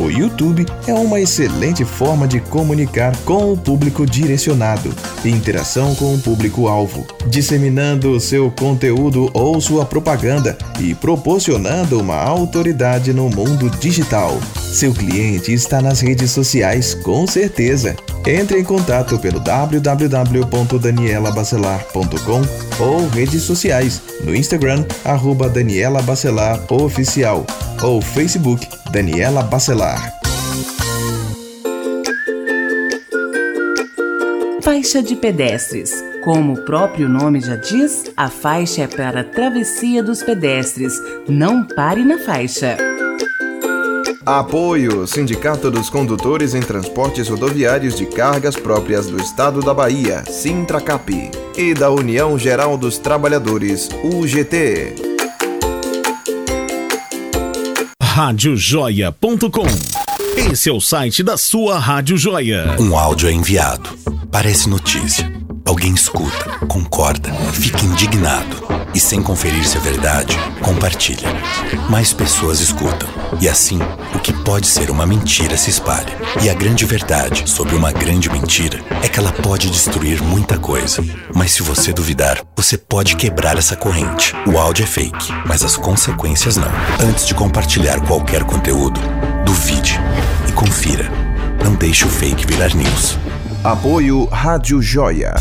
O YouTube é uma excelente forma de comunicar com o público direcionado, interação com o público-alvo, disseminando seu conteúdo ou sua propaganda e proporcionando uma autoridade no mundo digital. Seu cliente está nas redes sociais com certeza. Entre em contato pelo www.danielabacelar.com ou redes sociais no Instagram arroba Daniela Bacelar Oficial ou Facebook Daniela Bacelar. Faixa de pedestres. Como o próprio nome já diz, a faixa é para a travessia dos pedestres. Não pare na faixa. Apoio Sindicato dos Condutores em Transportes Rodoviários de Cargas Próprias do Estado da Bahia, Sintracap, e da União Geral dos Trabalhadores, UGT. Radiojoia.com Esse é o site da sua Rádio Joia. Um áudio é enviado. Parece notícia. Alguém escuta, concorda, fica indignado e, sem conferir se é verdade, compartilha. Mais pessoas escutam. E assim, o que pode ser uma mentira se espalha. E a grande verdade sobre uma grande mentira é que ela pode destruir muita coisa. Mas se você duvidar, você pode quebrar essa corrente. O áudio é fake, mas as consequências não. Antes de compartilhar qualquer conteúdo, duvide e confira. Não deixe o fake virar news. Apoio Rádio Joia.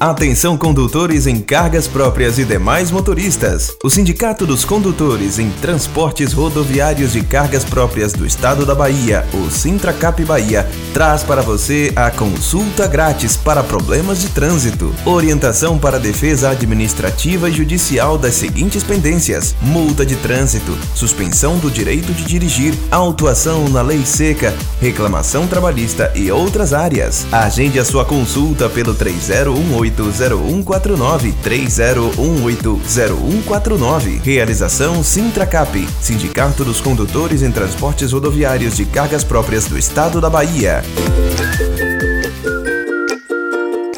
Atenção condutores em cargas próprias e demais motoristas. O Sindicato dos Condutores em Transportes Rodoviários de Cargas Próprias do Estado da Bahia, o Sintracap Bahia, traz para você a consulta grátis para problemas de trânsito. Orientação para defesa administrativa e judicial das seguintes pendências: multa de trânsito, suspensão do direito de dirigir, autuação na lei seca, reclamação trabalhista e outras áreas. Agende a sua consulta pelo 3018 30180149 30180149. Realização Sintracap, Sindicato dos Condutores em Transportes Rodoviários de Cargas Próprias do Estado da Bahia.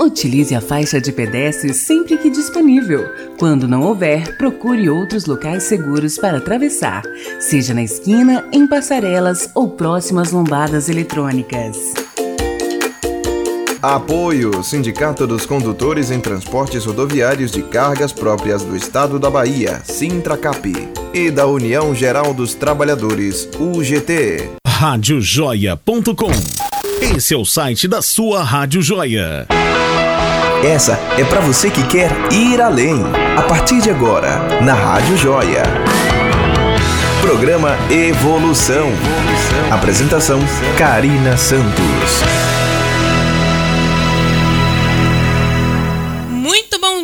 Utilize a faixa de pedestres sempre que disponível. Quando não houver, procure outros locais seguros para atravessar, seja na esquina, em passarelas ou próximas lombadas eletrônicas. Apoio Sindicato dos Condutores em Transportes Rodoviários de Cargas Próprias do Estado da Bahia, Sintracap, e da União Geral dos Trabalhadores, UGT. Radiojoia.com Esse é o site da sua Rádio Joia. Essa é para você que quer ir além. A partir de agora, na Rádio Joia. Programa Evolução. Apresentação: Karina Santos.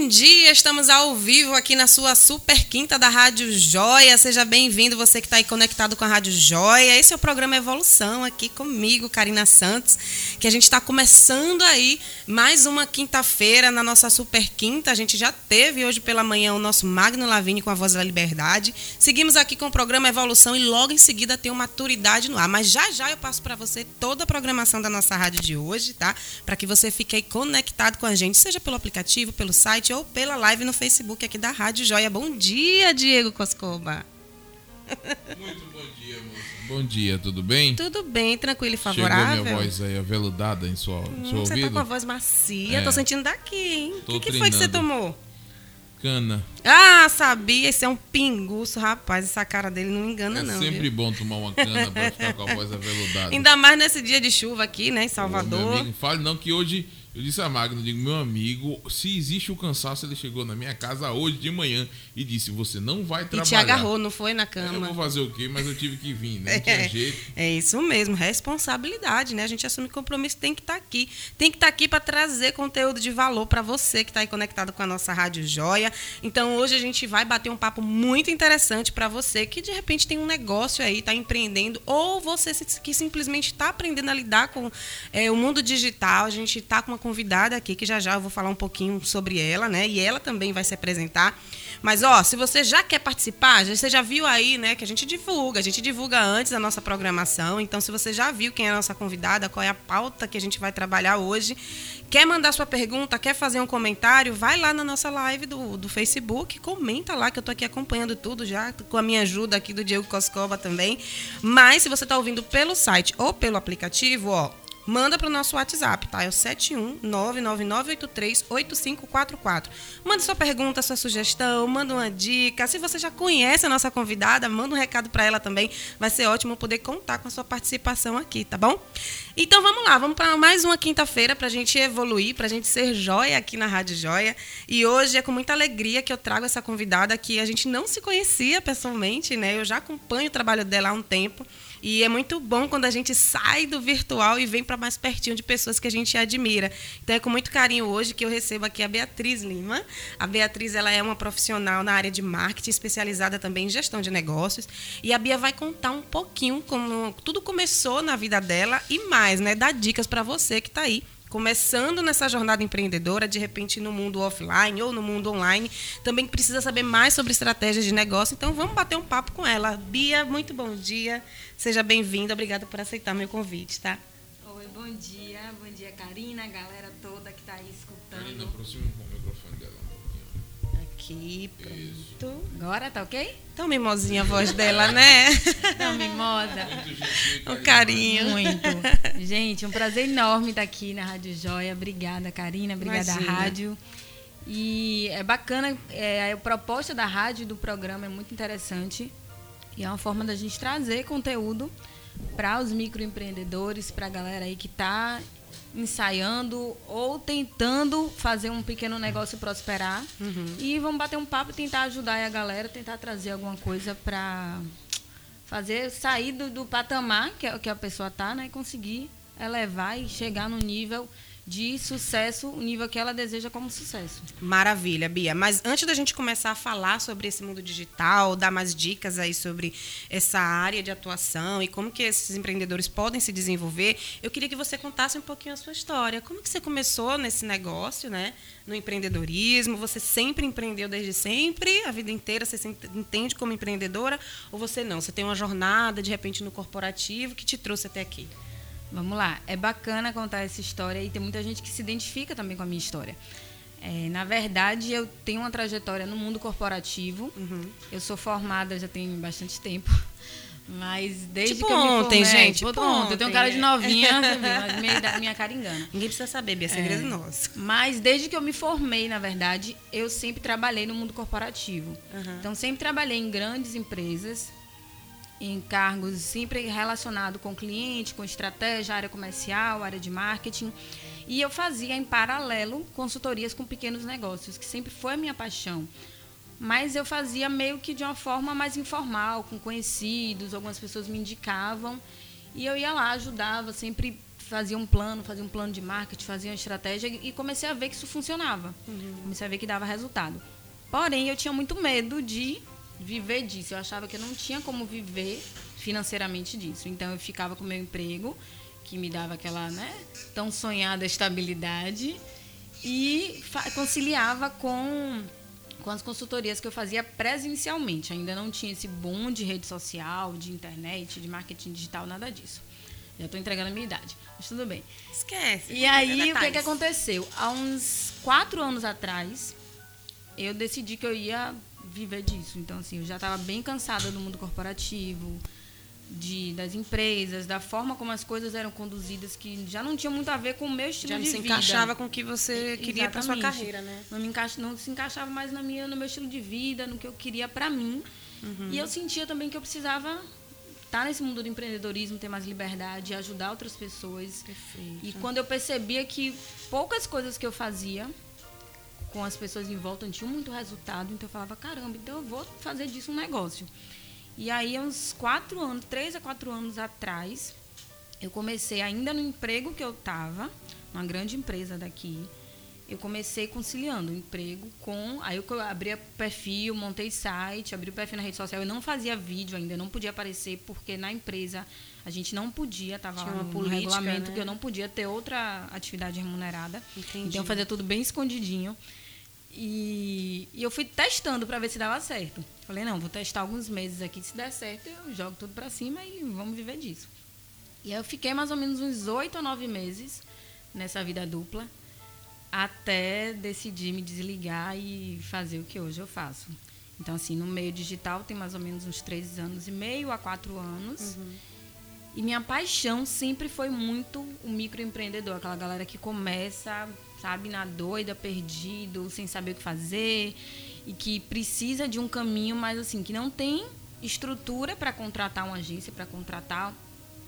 Estamos ao vivo aqui na sua super quinta da Rádio Joia. Seja bem-vindo, você que está aí conectado com a Rádio Joia. Esse é o programa Evolução, aqui comigo, Karina Santos, que a gente está começando aí mais uma quinta-feira na nossa super quinta. A gente já teve hoje pela manhã o nosso Magno Lavini com a Voz da Liberdade. Seguimos aqui com o programa Evolução e logo em seguida tem o Maturidade no ar. Mas já já eu passo para você toda a programação da nossa rádio de hoje, tá? Para que você fique aí conectado com a gente, seja pelo aplicativo, pelo site pela live no Facebook aqui da Rádio Joia. Bom dia, Diego Coscoba. Muito bom dia, moça. Bom dia, tudo bem? Tudo bem, tranquilo e favorável. Chegou minha voz aí aveludada em sua, hum, seu você ouvido? Você tá com a voz macia, é. tô sentindo daqui, hein? O que, que foi que você tomou? Cana. Ah, sabia, esse é um pinguço, rapaz. Essa cara dele não engana, é não. É sempre viu? bom tomar uma cana pra ficar com a voz aveludada. Ainda mais nesse dia de chuva aqui, né, em Salvador. Ô, amigo, fale não que hoje eu disse a Magno, digo, meu amigo, se existe o cansaço, ele chegou na minha casa hoje de manhã e disse, você não vai trabalhar. E te agarrou, não foi na cama. Eu vou fazer o quê? Mas eu tive que vir, né? Não tinha é, jeito. É isso mesmo, responsabilidade, né? A gente assume compromisso, tem que estar tá aqui. Tem que estar tá aqui para trazer conteúdo de valor para você que está aí conectado com a nossa Rádio Joia. Então, hoje a gente vai bater um papo muito interessante para você que de repente tem um negócio aí, está empreendendo, ou você que simplesmente está aprendendo a lidar com é, o mundo digital. A gente está com uma convidada aqui, que já já eu vou falar um pouquinho sobre ela, né? E ela também vai se apresentar. Mas ó, se você já quer participar, você já viu aí, né, que a gente divulga, a gente divulga antes a nossa programação. Então, se você já viu quem é a nossa convidada, qual é a pauta que a gente vai trabalhar hoje, quer mandar sua pergunta, quer fazer um comentário, vai lá na nossa live do, do Facebook, comenta lá que eu tô aqui acompanhando tudo já, com a minha ajuda aqui do Diego Coscoba também. Mas se você tá ouvindo pelo site ou pelo aplicativo, ó, Manda para o nosso WhatsApp, tá? É o 71999838544. Manda sua pergunta, sua sugestão, manda uma dica. Se você já conhece a nossa convidada, manda um recado para ela também. Vai ser ótimo poder contar com a sua participação aqui, tá bom? Então vamos lá, vamos para mais uma quinta-feira para a gente evoluir, para a gente ser joia aqui na Rádio Joia. E hoje é com muita alegria que eu trago essa convidada que a gente não se conhecia pessoalmente, né? Eu já acompanho o trabalho dela há um tempo. E é muito bom quando a gente sai do virtual e vem para mais pertinho de pessoas que a gente admira. Então é com muito carinho hoje que eu recebo aqui a Beatriz Lima. A Beatriz ela é uma profissional na área de marketing, especializada também em gestão de negócios. E a Bia vai contar um pouquinho como tudo começou na vida dela e mais, né? Dar dicas para você que está aí começando nessa jornada empreendedora, de repente no mundo offline ou no mundo online, também precisa saber mais sobre estratégias de negócio. Então vamos bater um papo com ela. Bia, muito bom dia. Seja bem-vinda. Obrigada por aceitar meu convite, tá? Oi, bom dia. Bom dia, Karina, a galera toda que está aí Karina, escutando. aproxima microfone dela um pouquinho. Aqui, pronto. Agora tá ok? Tão mimosinha a voz dela, né? Não, mimosa. um carinho. Muito. Gente, um prazer enorme estar aqui na Rádio Joia. Obrigada, Karina. Obrigada, Imagina. Rádio. E é bacana, é, a proposta da rádio e do programa é muito interessante. E é uma forma da gente trazer conteúdo para os microempreendedores, para a galera aí que está ensaiando ou tentando fazer um pequeno negócio prosperar. E vamos bater um papo e tentar ajudar a galera, tentar trazer alguma coisa para fazer sair do, do patamar que, a- que a pessoa tá, né, e conseguir elevar e chegar no nível de sucesso, o nível que ela deseja como sucesso. Maravilha, Bia. Mas antes da gente começar a falar sobre esse mundo digital, dar mais dicas aí sobre essa área de atuação e como que esses empreendedores podem se desenvolver, eu queria que você contasse um pouquinho a sua história. Como que você começou nesse negócio, né? No empreendedorismo? Você sempre empreendeu desde sempre, a vida inteira você se ent- entende como empreendedora ou você não? Você tem uma jornada de repente no corporativo que te trouxe até aqui? Vamos lá, é bacana contar essa história e tem muita gente que se identifica também com a minha história. É, na verdade, eu tenho uma trajetória no mundo corporativo. Eu sou formada já tem bastante tempo. Mas desde Tipo que eu me ontem, formei, gente, tipo tipo ontem. Eu tenho cara de novinha, mas minha, minha cara engana. Ninguém precisa saber, Bia, é segredo nosso. Mas desde que eu me formei, na verdade, eu sempre trabalhei no mundo corporativo. Uhum. Então, sempre trabalhei em grandes empresas, em cargos sempre relacionados com cliente, com estratégia, área comercial, área de marketing. E eu fazia, em paralelo, consultorias com pequenos negócios, que sempre foi a minha paixão. Mas eu fazia meio que de uma forma mais informal, com conhecidos, algumas pessoas me indicavam. E eu ia lá, ajudava, sempre fazia um plano, fazia um plano de marketing, fazia uma estratégia e comecei a ver que isso funcionava. Comecei a ver que dava resultado. Porém, eu tinha muito medo de viver disso. Eu achava que eu não tinha como viver financeiramente disso. Então, eu ficava com o meu emprego, que me dava aquela né, tão sonhada estabilidade, e conciliava com com as consultorias que eu fazia presencialmente. Ainda não tinha esse boom de rede social, de internet, de marketing digital, nada disso. Já estou entregando a minha idade, mas tudo bem. Esquece. E aí, o que, que aconteceu? Há uns quatro anos atrás, eu decidi que eu ia viver disso. Então, assim, eu já estava bem cansada do mundo corporativo, de, das empresas, da forma como as coisas eram conduzidas, que já não tinha muito a ver com o meu estilo Já de se vida. encaixava com o que você queria para sua carreira, né? Não, me encaixa, não se encaixava mais na minha, no meu estilo de vida, no que eu queria para mim. Uhum. E eu sentia também que eu precisava estar nesse mundo do empreendedorismo, ter mais liberdade, ajudar outras pessoas. Perfeito. E quando eu percebia que poucas coisas que eu fazia com as pessoas em volta não tinham muito resultado, então eu falava, caramba, então eu vou fazer disso um negócio. E aí, uns quatro anos, três a quatro anos atrás, eu comecei ainda no emprego que eu estava, numa grande empresa daqui. Eu comecei conciliando o emprego com. Aí eu abri o perfil, montei site, abri o perfil na rede social. Eu não fazia vídeo ainda, não podia aparecer, porque na empresa a gente não podia, estava Tinha lá uma no, política, regulamento né? que eu não podia ter outra atividade remunerada. Entendi. Então eu fazia tudo bem escondidinho. E, e eu fui testando para ver se dava certo. Falei, não, vou testar alguns meses aqui, se der certo, eu jogo tudo para cima e vamos viver disso. E aí eu fiquei mais ou menos uns oito ou nove meses nessa vida dupla, até decidir me desligar e fazer o que hoje eu faço. Então, assim, no meio digital tem mais ou menos uns três anos e meio a quatro anos. Uhum. E minha paixão sempre foi muito o microempreendedor, aquela galera que começa, sabe, na doida, perdido, sem saber o que fazer e que precisa de um caminho, mas assim, que não tem estrutura para contratar uma agência, para contratar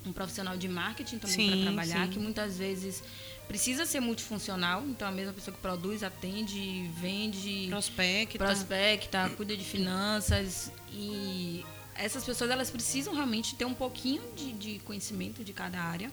um profissional de marketing também para trabalhar, sim. que muitas vezes precisa ser multifuncional, então a mesma pessoa que produz, atende, vende, prospecta, prospecta cuida de finanças e essas pessoas elas precisam realmente ter um pouquinho de, de conhecimento de cada área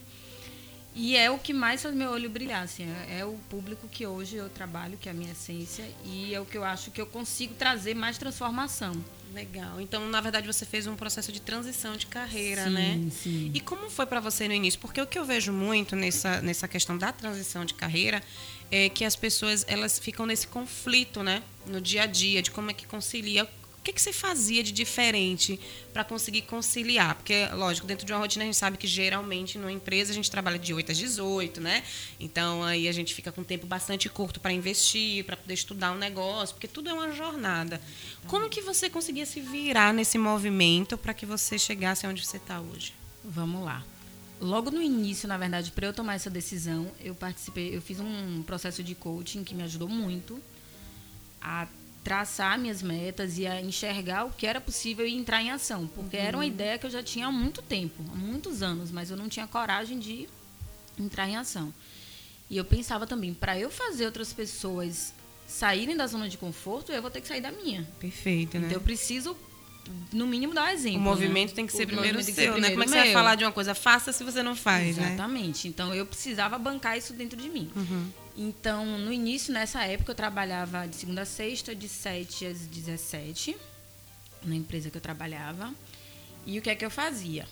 e é o que mais faz meu olho brilhar, assim, é, é, o público que hoje eu trabalho, que é a minha essência, e é o que eu acho que eu consigo trazer mais transformação. Legal. Então, na verdade, você fez um processo de transição de carreira, sim, né? Sim. E como foi para você no início? Porque o que eu vejo muito nessa, nessa questão da transição de carreira é que as pessoas elas ficam nesse conflito, né? No dia a dia, de como é que concilia que, que você fazia de diferente para conseguir conciliar? Porque, lógico, dentro de uma rotina a gente sabe que geralmente numa empresa a gente trabalha de 8 às 18, né? Então aí a gente fica com tempo bastante curto para investir, para poder estudar um negócio, porque tudo é uma jornada. Como que você conseguia se virar nesse movimento para que você chegasse onde você está hoje? Vamos lá. Logo no início, na verdade, para eu tomar essa decisão, eu participei, eu fiz um processo de coaching que me ajudou muito a traçar minhas metas e a enxergar o que era possível e entrar em ação. Porque uhum. era uma uhum. ideia que eu já tinha há muito tempo, há muitos anos, mas eu não tinha coragem de entrar em ação. E eu pensava também, para eu fazer outras pessoas saírem da zona de conforto, eu vou ter que sair da minha. Perfeito, né? Então eu preciso no mínimo dar um exemplo. O movimento né? tem que ser o primeiro seu, primeiro né? Como é que você vai falar de uma coisa? Faça se você não faz, né? Exatamente. Né? Então eu precisava bancar isso dentro de mim. Uhum. Então, no início, nessa época, eu trabalhava de segunda a sexta, de 7 às 17, na empresa que eu trabalhava. E o que é que eu fazia?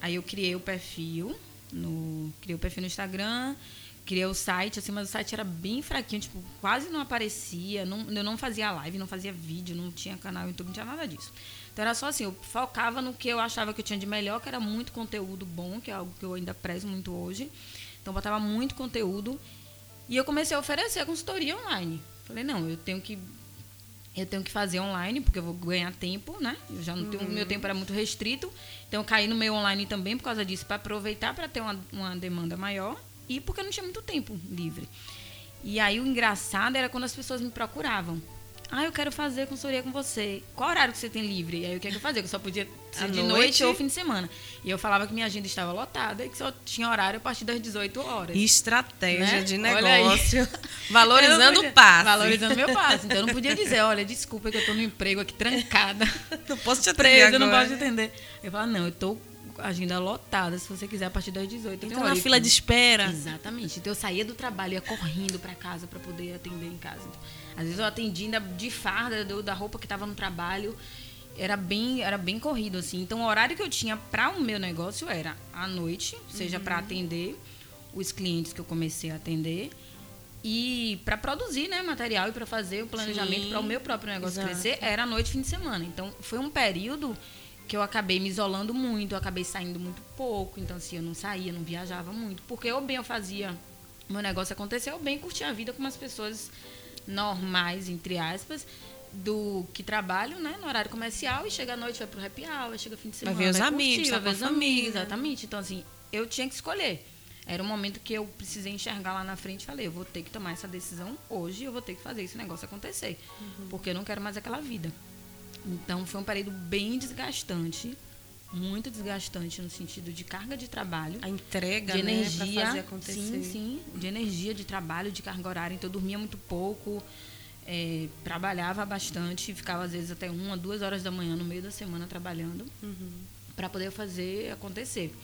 Aí eu criei o perfil, no, criei o perfil no Instagram, criei o site, assim, mas o site era bem fraquinho, tipo, quase não aparecia, não, eu não fazia live, não fazia vídeo, não tinha canal no YouTube, não tinha nada disso. Então era só assim, eu focava no que eu achava que eu tinha de melhor, que era muito conteúdo bom, que é algo que eu ainda prezo muito hoje. Então botava muito conteúdo e eu comecei a oferecer a consultoria online. Falei, não, eu tenho que eu tenho que fazer online, porque eu vou ganhar tempo, né? Eu já não tenho, uhum. meu tempo era muito restrito. Então eu caí no meio online também por causa disso, para aproveitar para ter uma, uma demanda maior e porque eu não tinha muito tempo livre. E aí o engraçado era quando as pessoas me procuravam. Ah, eu quero fazer consultoria com você. Qual horário que você tem livre? E aí o que é que eu fazia? Eu só podia ser de noite? noite ou fim de semana. E eu falava que minha agenda estava lotada e que só tinha horário a partir das 18 horas. Estratégia né? de negócio. Valorizando o passe. Valorizando meu passe. Então eu não podia dizer, olha, desculpa que eu estou no emprego aqui trancada. não posso te atender. Presa, não posso te atender. Eu falava, não, eu estou agenda lotada, se você quiser, a partir das 18. Então, na fila de espera. Exatamente. Então, eu saía do trabalho, ia correndo para casa para poder atender em casa. Às vezes, eu atendia de farda do, da roupa que estava no trabalho. Era bem, era bem corrido, assim. Então, o horário que eu tinha para o meu negócio era à noite, seja uhum. para atender os clientes que eu comecei a atender e para produzir né, material e para fazer o planejamento para o meu próprio negócio Exato. crescer, era noite fim de semana. Então, foi um período que eu acabei me isolando muito, eu acabei saindo muito pouco, então assim, eu não saía, não viajava muito, porque ou bem eu fazia meu negócio acontecer, ou bem curtia a vida com as pessoas normais, entre aspas, do que trabalham, né, no horário comercial e chega à noite vai pro happy hour, chega fim de semana, vai ver os vai amigos, curtir, vai ver os amigos, exatamente. Então assim, eu tinha que escolher. Era um momento que eu precisei enxergar lá na frente e falei, eu vou ter que tomar essa decisão hoje, eu vou ter que fazer esse negócio acontecer, uhum. porque eu não quero mais aquela vida. Então foi um período bem desgastante, muito desgastante no sentido de carga de trabalho, a entrega, de né, energia, né, fazer acontecer. sim, sim, de energia de trabalho, de carga horária. Então eu dormia muito pouco, é, trabalhava bastante, ficava às vezes até uma, duas horas da manhã no meio da semana trabalhando uhum. para poder fazer acontecer.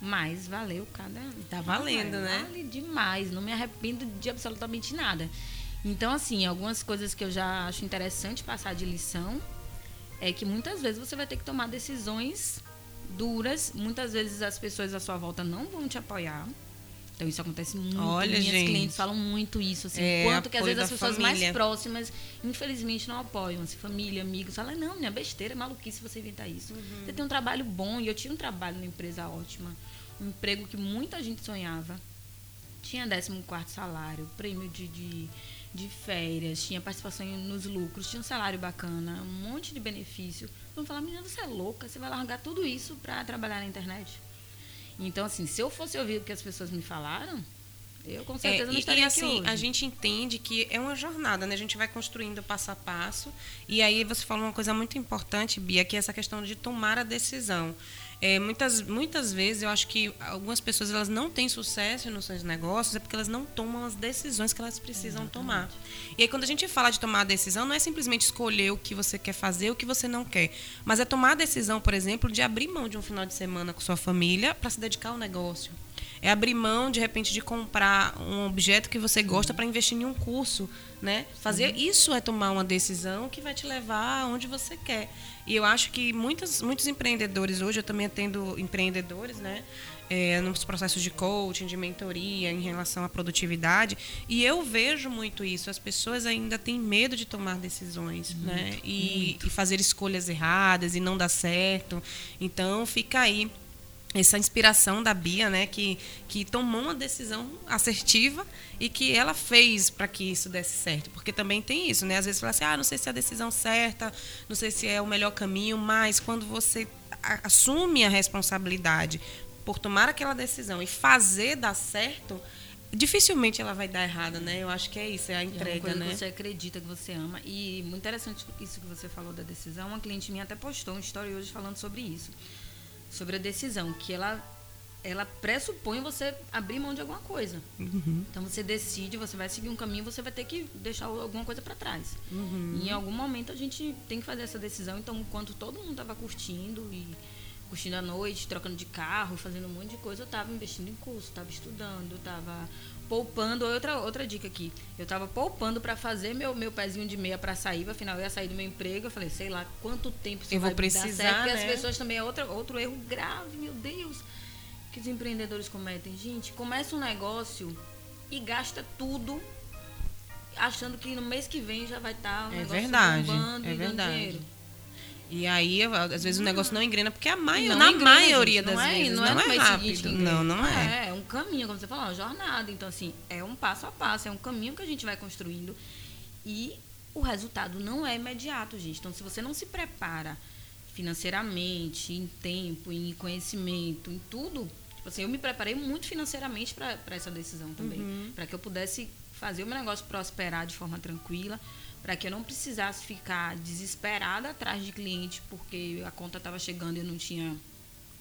Mas valeu cada. Tá valendo, vale, né? Vale demais. Não me arrependo de absolutamente nada. Então, assim, algumas coisas que eu já acho interessante passar de lição é que muitas vezes você vai ter que tomar decisões duras, muitas vezes as pessoas à sua volta não vão te apoiar. Então isso acontece muito. Olha, Minhas gente. clientes falam muito isso, assim, É, quanto que às vezes as pessoas família. mais próximas, infelizmente, não apoiam. Assim, família, amigos, falam, não, minha besteira, é maluquice você inventar isso. Uhum. Você tem um trabalho bom, e eu tinha um trabalho numa empresa ótima, um emprego que muita gente sonhava. Tinha 14 salário, prêmio de, de, de férias, tinha participação nos lucros, tinha um salário bacana, um monte de benefício. Vão falar, menina, você é louca, você vai largar tudo isso para trabalhar na internet? Então, assim, se eu fosse ouvir o que as pessoas me falaram, eu com É, certeza não e, estaria e aqui assim, a gente entende que é uma jornada, né? A gente vai construindo passo a passo. E aí você falou uma coisa muito importante, Bia, que é essa questão de tomar a decisão. É, muitas, muitas vezes eu acho que algumas pessoas elas não têm sucesso nos seus negócios é porque elas não tomam as decisões que elas precisam tomar. E aí quando a gente fala de tomar a decisão, não é simplesmente escolher o que você quer fazer, o que você não quer, mas é tomar a decisão, por exemplo, de abrir mão de um final de semana com sua família para se dedicar ao negócio. É abrir mão, de repente, de comprar um objeto que você gosta para investir em um curso, né? Fazer isso é tomar uma decisão que vai te levar aonde você quer. E eu acho que muitos, muitos empreendedores hoje, eu também atendo empreendedores, né? É, nos processos de coaching, de mentoria em relação à produtividade. E eu vejo muito isso. As pessoas ainda têm medo de tomar decisões, né? E, e fazer escolhas erradas e não dar certo. Então fica aí essa inspiração da Bia, né, que, que tomou uma decisão assertiva e que ela fez para que isso desse certo. Porque também tem isso, né? Às vezes fala assim, ah, não sei se é a decisão certa, não sei se é o melhor caminho, mas quando você assume a responsabilidade por tomar aquela decisão e fazer dar certo, dificilmente ela vai dar errada, né? Eu acho que é isso, é a É uma entrega, coisa né? que você acredita, que você ama. E muito interessante isso que você falou da decisão. Uma cliente minha até postou uma história hoje falando sobre isso. Sobre a decisão, que ela, ela pressupõe você abrir mão de alguma coisa. Uhum. Então você decide, você vai seguir um caminho, você vai ter que deixar alguma coisa para trás. Uhum. Em algum momento a gente tem que fazer essa decisão. Então, enquanto todo mundo estava curtindo e curtindo a noite, trocando de carro, fazendo um monte de coisa, eu estava investindo em curso, estava estudando, estava poupando. Outra, outra dica aqui, eu estava poupando para fazer meu, meu pezinho de meia para sair, afinal eu ia sair do meu emprego. Eu falei, sei lá quanto tempo isso Eu vou vai dar precisar, certo, porque né? as pessoas também é outra, outro erro grave, meu Deus, que os empreendedores cometem. Gente, começa um negócio e gasta tudo achando que no mês que vem já vai estar o É negócio verdade, bombando é e dando verdade. dinheiro. E aí, às vezes, o negócio não engrena, porque a maio, Não na engrena, maioria gente, das não é, vezes não, não, é, no é rápido. não, não é. É, é um caminho, como você falou, uma jornada. Então, assim, é um passo a passo, é um caminho que a gente vai construindo. E o resultado não é imediato, gente. Então, se você não se prepara financeiramente, em tempo, em conhecimento, em tudo. Tipo assim, eu me preparei muito financeiramente para essa decisão também. Uhum. Para que eu pudesse fazer o meu negócio prosperar de forma tranquila, para que eu não precisasse ficar desesperada atrás de cliente porque a conta estava chegando e eu não tinha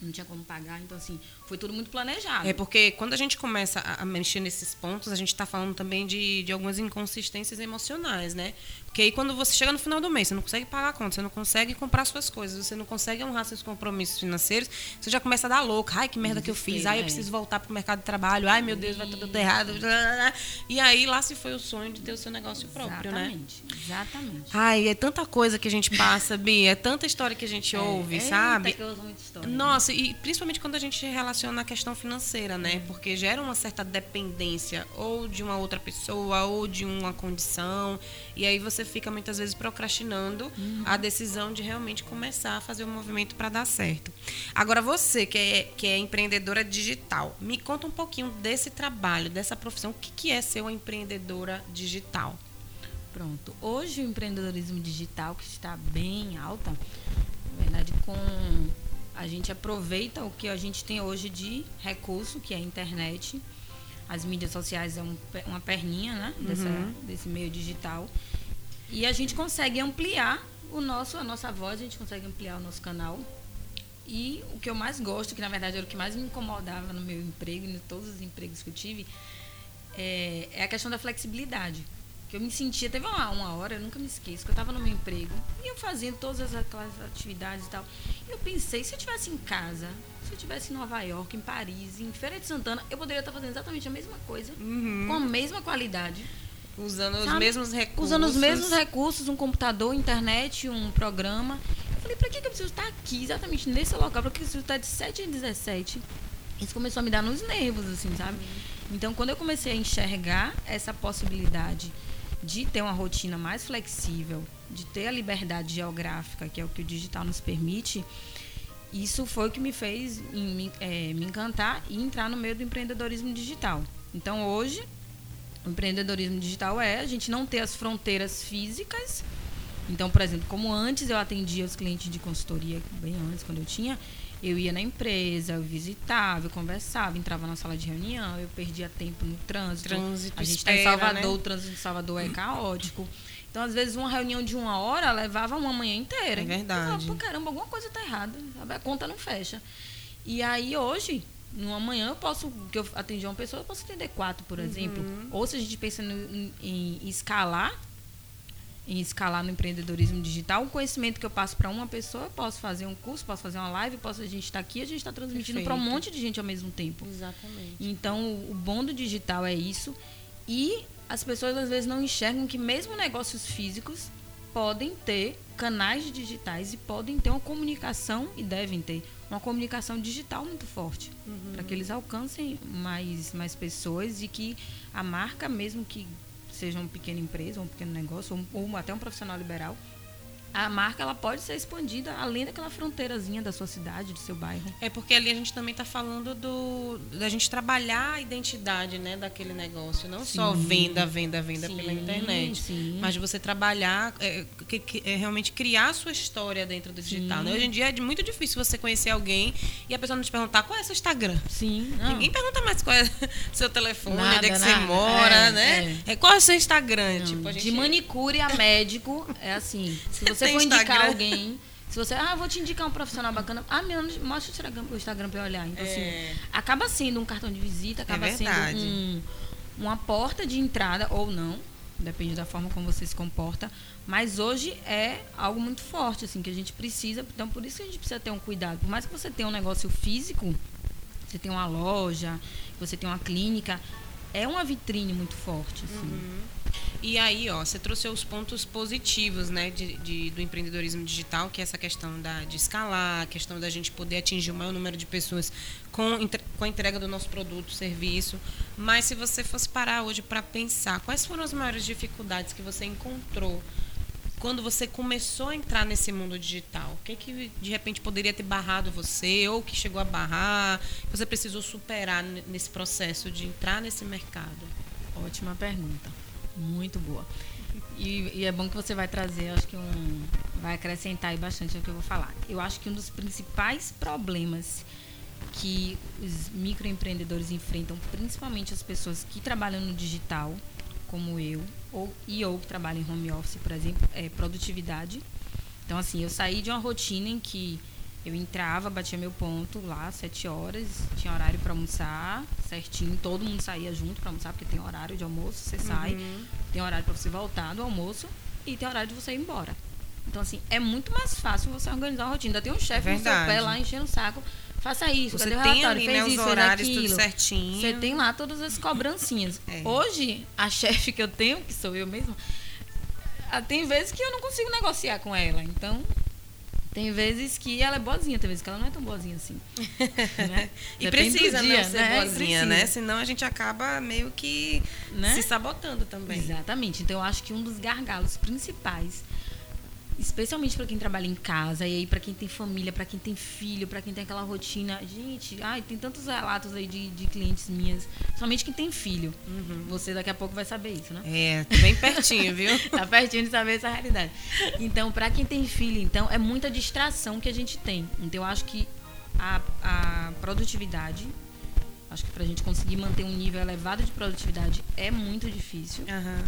não tinha como pagar. Então, assim, foi tudo muito planejado. É porque quando a gente começa a mexer nesses pontos, a gente está falando também de, de algumas inconsistências emocionais, né? Porque aí quando você chega no final do mês, você não consegue pagar a conta, você não consegue comprar suas coisas, você não consegue honrar seus compromissos financeiros, você já começa a dar louca. Ai, que merda que eu fiz. Ai, eu é. preciso voltar pro mercado de trabalho. Ai, meu Deus, vai estar tudo errado. E aí lá se foi o sonho de ter o seu negócio próprio, né? Exatamente. Exatamente. Ai, é tanta coisa que a gente passa, Bia, é tanta história que a gente ouve, Eita, sabe? que eu uso muita história. Nossa, e principalmente quando a gente relaciona a questão financeira, né? Porque gera uma certa dependência ou de uma outra pessoa ou de uma condição. E aí você fica muitas vezes procrastinando a decisão de realmente começar a fazer o movimento para dar certo. Agora, você que é, que é empreendedora digital, me conta um pouquinho desse trabalho, dessa profissão. O que, que é ser uma empreendedora digital? Pronto. Hoje o empreendedorismo digital, que está bem alta, na verdade, com a gente aproveita o que a gente tem hoje de recurso, que é a internet. As mídias sociais é um uma perninha né, dessa, desse meio digital. E a gente consegue ampliar o nosso, a nossa voz, a gente consegue ampliar o nosso canal. E o que eu mais gosto, que na verdade era o que mais me incomodava no meu emprego, em todos os empregos que eu tive, é, é a questão da flexibilidade. Que eu me sentia, teve uma, uma hora, eu nunca me esqueço, que eu estava no meu emprego e eu fazendo todas as- aquelas atividades e tal. E eu pensei, se eu estivesse em casa, se eu estivesse em Nova York, em Paris, em Feira de Santana, eu poderia estar fazendo exatamente a mesma coisa, com a mesma qualidade. Usando os sabe? mesmos recursos. Usando os mesmos recursos, um computador, internet, um programa. Eu falei, pra que que eu preciso estar aqui, exatamente nesse local? Pra que eu preciso estar de 7 a 17 Isso começou a me dar nos nervos, assim, sabe? Então, quando eu comecei a enxergar essa possibilidade de ter uma rotina mais flexível, de ter a liberdade geográfica, que é o que o digital nos permite, isso foi o que me fez me, é, me encantar e entrar no meio do empreendedorismo digital. Então, hoje, o empreendedorismo digital é a gente não ter as fronteiras físicas. Então, por exemplo, como antes eu atendia os clientes de consultoria, bem antes, quando eu tinha, eu ia na empresa, eu visitava, eu conversava, entrava na sala de reunião, eu perdia tempo no trânsito. Trânsito, a gente está em Salvador, né? o trânsito de Salvador é caótico. Então, às vezes, uma reunião de uma hora levava uma manhã inteira. É verdade. Eu falava, Pô, caramba, alguma coisa está errada. A conta não fecha. E aí, hoje, numa manhã, eu posso, que eu atendi uma pessoa, eu posso atender quatro, por exemplo. Ou se a gente pensa no- em, em escalar, em escalar no empreendedorismo digital, o conhecimento que eu passo para uma pessoa, eu posso fazer um curso, posso fazer uma live, posso, a gente está aqui, a gente está transmitindo para um monte de gente ao mesmo tempo. Exatamente. Então, o o bom do digital é isso. E as pessoas às vezes não enxergam que mesmo negócios físicos podem ter canais digitais e podem ter uma comunicação e devem ter uma comunicação digital muito forte para que eles alcancem mais mais pessoas e que a marca mesmo que seja uma pequena empresa, um pequeno negócio ou, ou até um profissional liberal, a marca ela pode ser expandida além daquela fronteirazinha da sua cidade, do seu bairro. É porque ali a gente também está falando do da gente trabalhar a identidade, né, daquele negócio, não só Sim. venda, venda, venda Sim, pela internet, sim. mas você trabalhar, é, que- que- é, realmente criar a sua história dentro do digital. né? Hoje em dia é muito difícil você conhecer alguém e a pessoa não te perguntar qual é seu Instagram. Sim, Ninguém pergunta mais qual é seu telefone, onde é que Nada, você nada. mora, É, né? É. Qual é o seu Instagram? Não, tipo, gente... De manicure a médico, é assim. Se você Tem for indicar Instagram? alguém, se você, ah, vou te indicar um profissional bacana, ah, meu, mostra o Instagram, o Instagram pra eu olhar. Então, É. assim, acaba sendo um cartão de visita, acaba verdade. sendo um, uma porta de entrada, ou não, depende da forma como você se comporta. Mas hoje é algo muito forte, assim, que a gente precisa. Então, por isso que a gente precisa ter um cuidado. Por mais que você tenha um negócio físico, você tem uma loja, você tem uma clínica, é uma vitrine muito forte, assim. E aí, ó, você trouxe os pontos positivos, né, de, de- do empreendedorismo digital, que é essa questão da, de escalar, a questão da gente poder atingir o maior número de pessoas com, com a entrega do nosso produto, serviço. Mas se você fosse parar hoje para pensar, quais foram as maiores dificuldades que você encontrou quando você começou a entrar nesse mundo digital? O que que de repente poderia ter barrado você ou que chegou a barrar, você precisou superar nesse processo de entrar nesse mercado? Ótima pergunta. Muito boa. E, e é bom que você vai trazer, acho que um. Vai acrescentar aí bastante ao que eu vou falar. Eu acho que um dos principais problemas que os microempreendedores enfrentam, principalmente as pessoas que trabalham no digital, como eu, ou, e ou que trabalham em home office, por exemplo, é produtividade. Então, assim, eu saí de uma rotina em que eu entrava, batia meu ponto lá, sete horas, tinha horário para almoçar, certinho, todo mundo saía junto para almoçar, porque tem horário de almoço, você sai, tem horário para você voltar do almoço e tem horário de você ir embora. Então, assim, é muito mais fácil você organizar a rotina. Ainda tem um chefe no seu pé lá enchendo o saco. Faça isso, Você cadê o tem relatório? ali, Fez né, os isso, fez horários, tudo aquilo. certinho. Você tem lá todas as cobrancinhas. É. Hoje, a chefe que eu tenho, que sou eu mesma, ah, tem vezes que eu não consigo negociar com ela. Então, tem vezes que ela é boazinha, tem vezes que ela não é tão boazinha assim. né? E precisa dia, não ser né? boazinha, né? Senão a gente acaba meio que Né? se sabotando também. Exatamente. Então eu acho que um dos gargalos principais, especialmente para quem trabalha em casa e aí para quem tem família, para quem tem filho, para quem tem aquela rotina, gente, ai, tem tantos relatos aí de, de clientes minhas, somente quem tem filho. Você daqui a pouco vai saber isso, né? É, tô bem pertinho, viu? tá pertinho de saber essa realidade. Então, para quem tem filho, então, é muita distração que a gente tem. Então, eu acho que a, a produtividade, acho que para a gente conseguir manter um nível elevado de produtividade é muito difícil, Aham.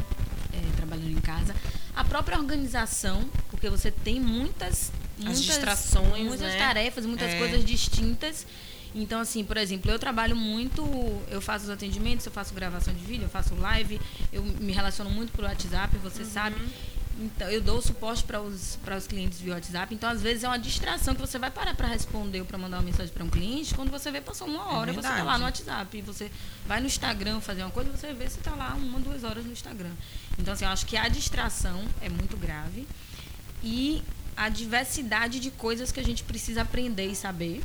é, trabalhando em casa. A própria organização, porque você tem muitas, muitas distrações, muitas né? tarefas, muitas É. coisas distintas. Então, assim, por exemplo, eu trabalho muito, eu faço os atendimentos, eu faço gravação de vídeo, eu faço live, eu me relaciono muito por WhatsApp, você sabe. Então, eu dou suporte para os, os clientes via WhatsApp. Então, às vezes, é uma distração que você vai parar para responder ou para mandar uma mensagem para um cliente. Quando você vê, passou uma hora, você está lá no WhatsApp. Você vai no Instagram fazer uma coisa, você vê, você está lá uma, duas horas no Instagram. Então, assim, eu acho que a distração é muito grave. E a diversidade de coisas que a gente precisa aprender e saber.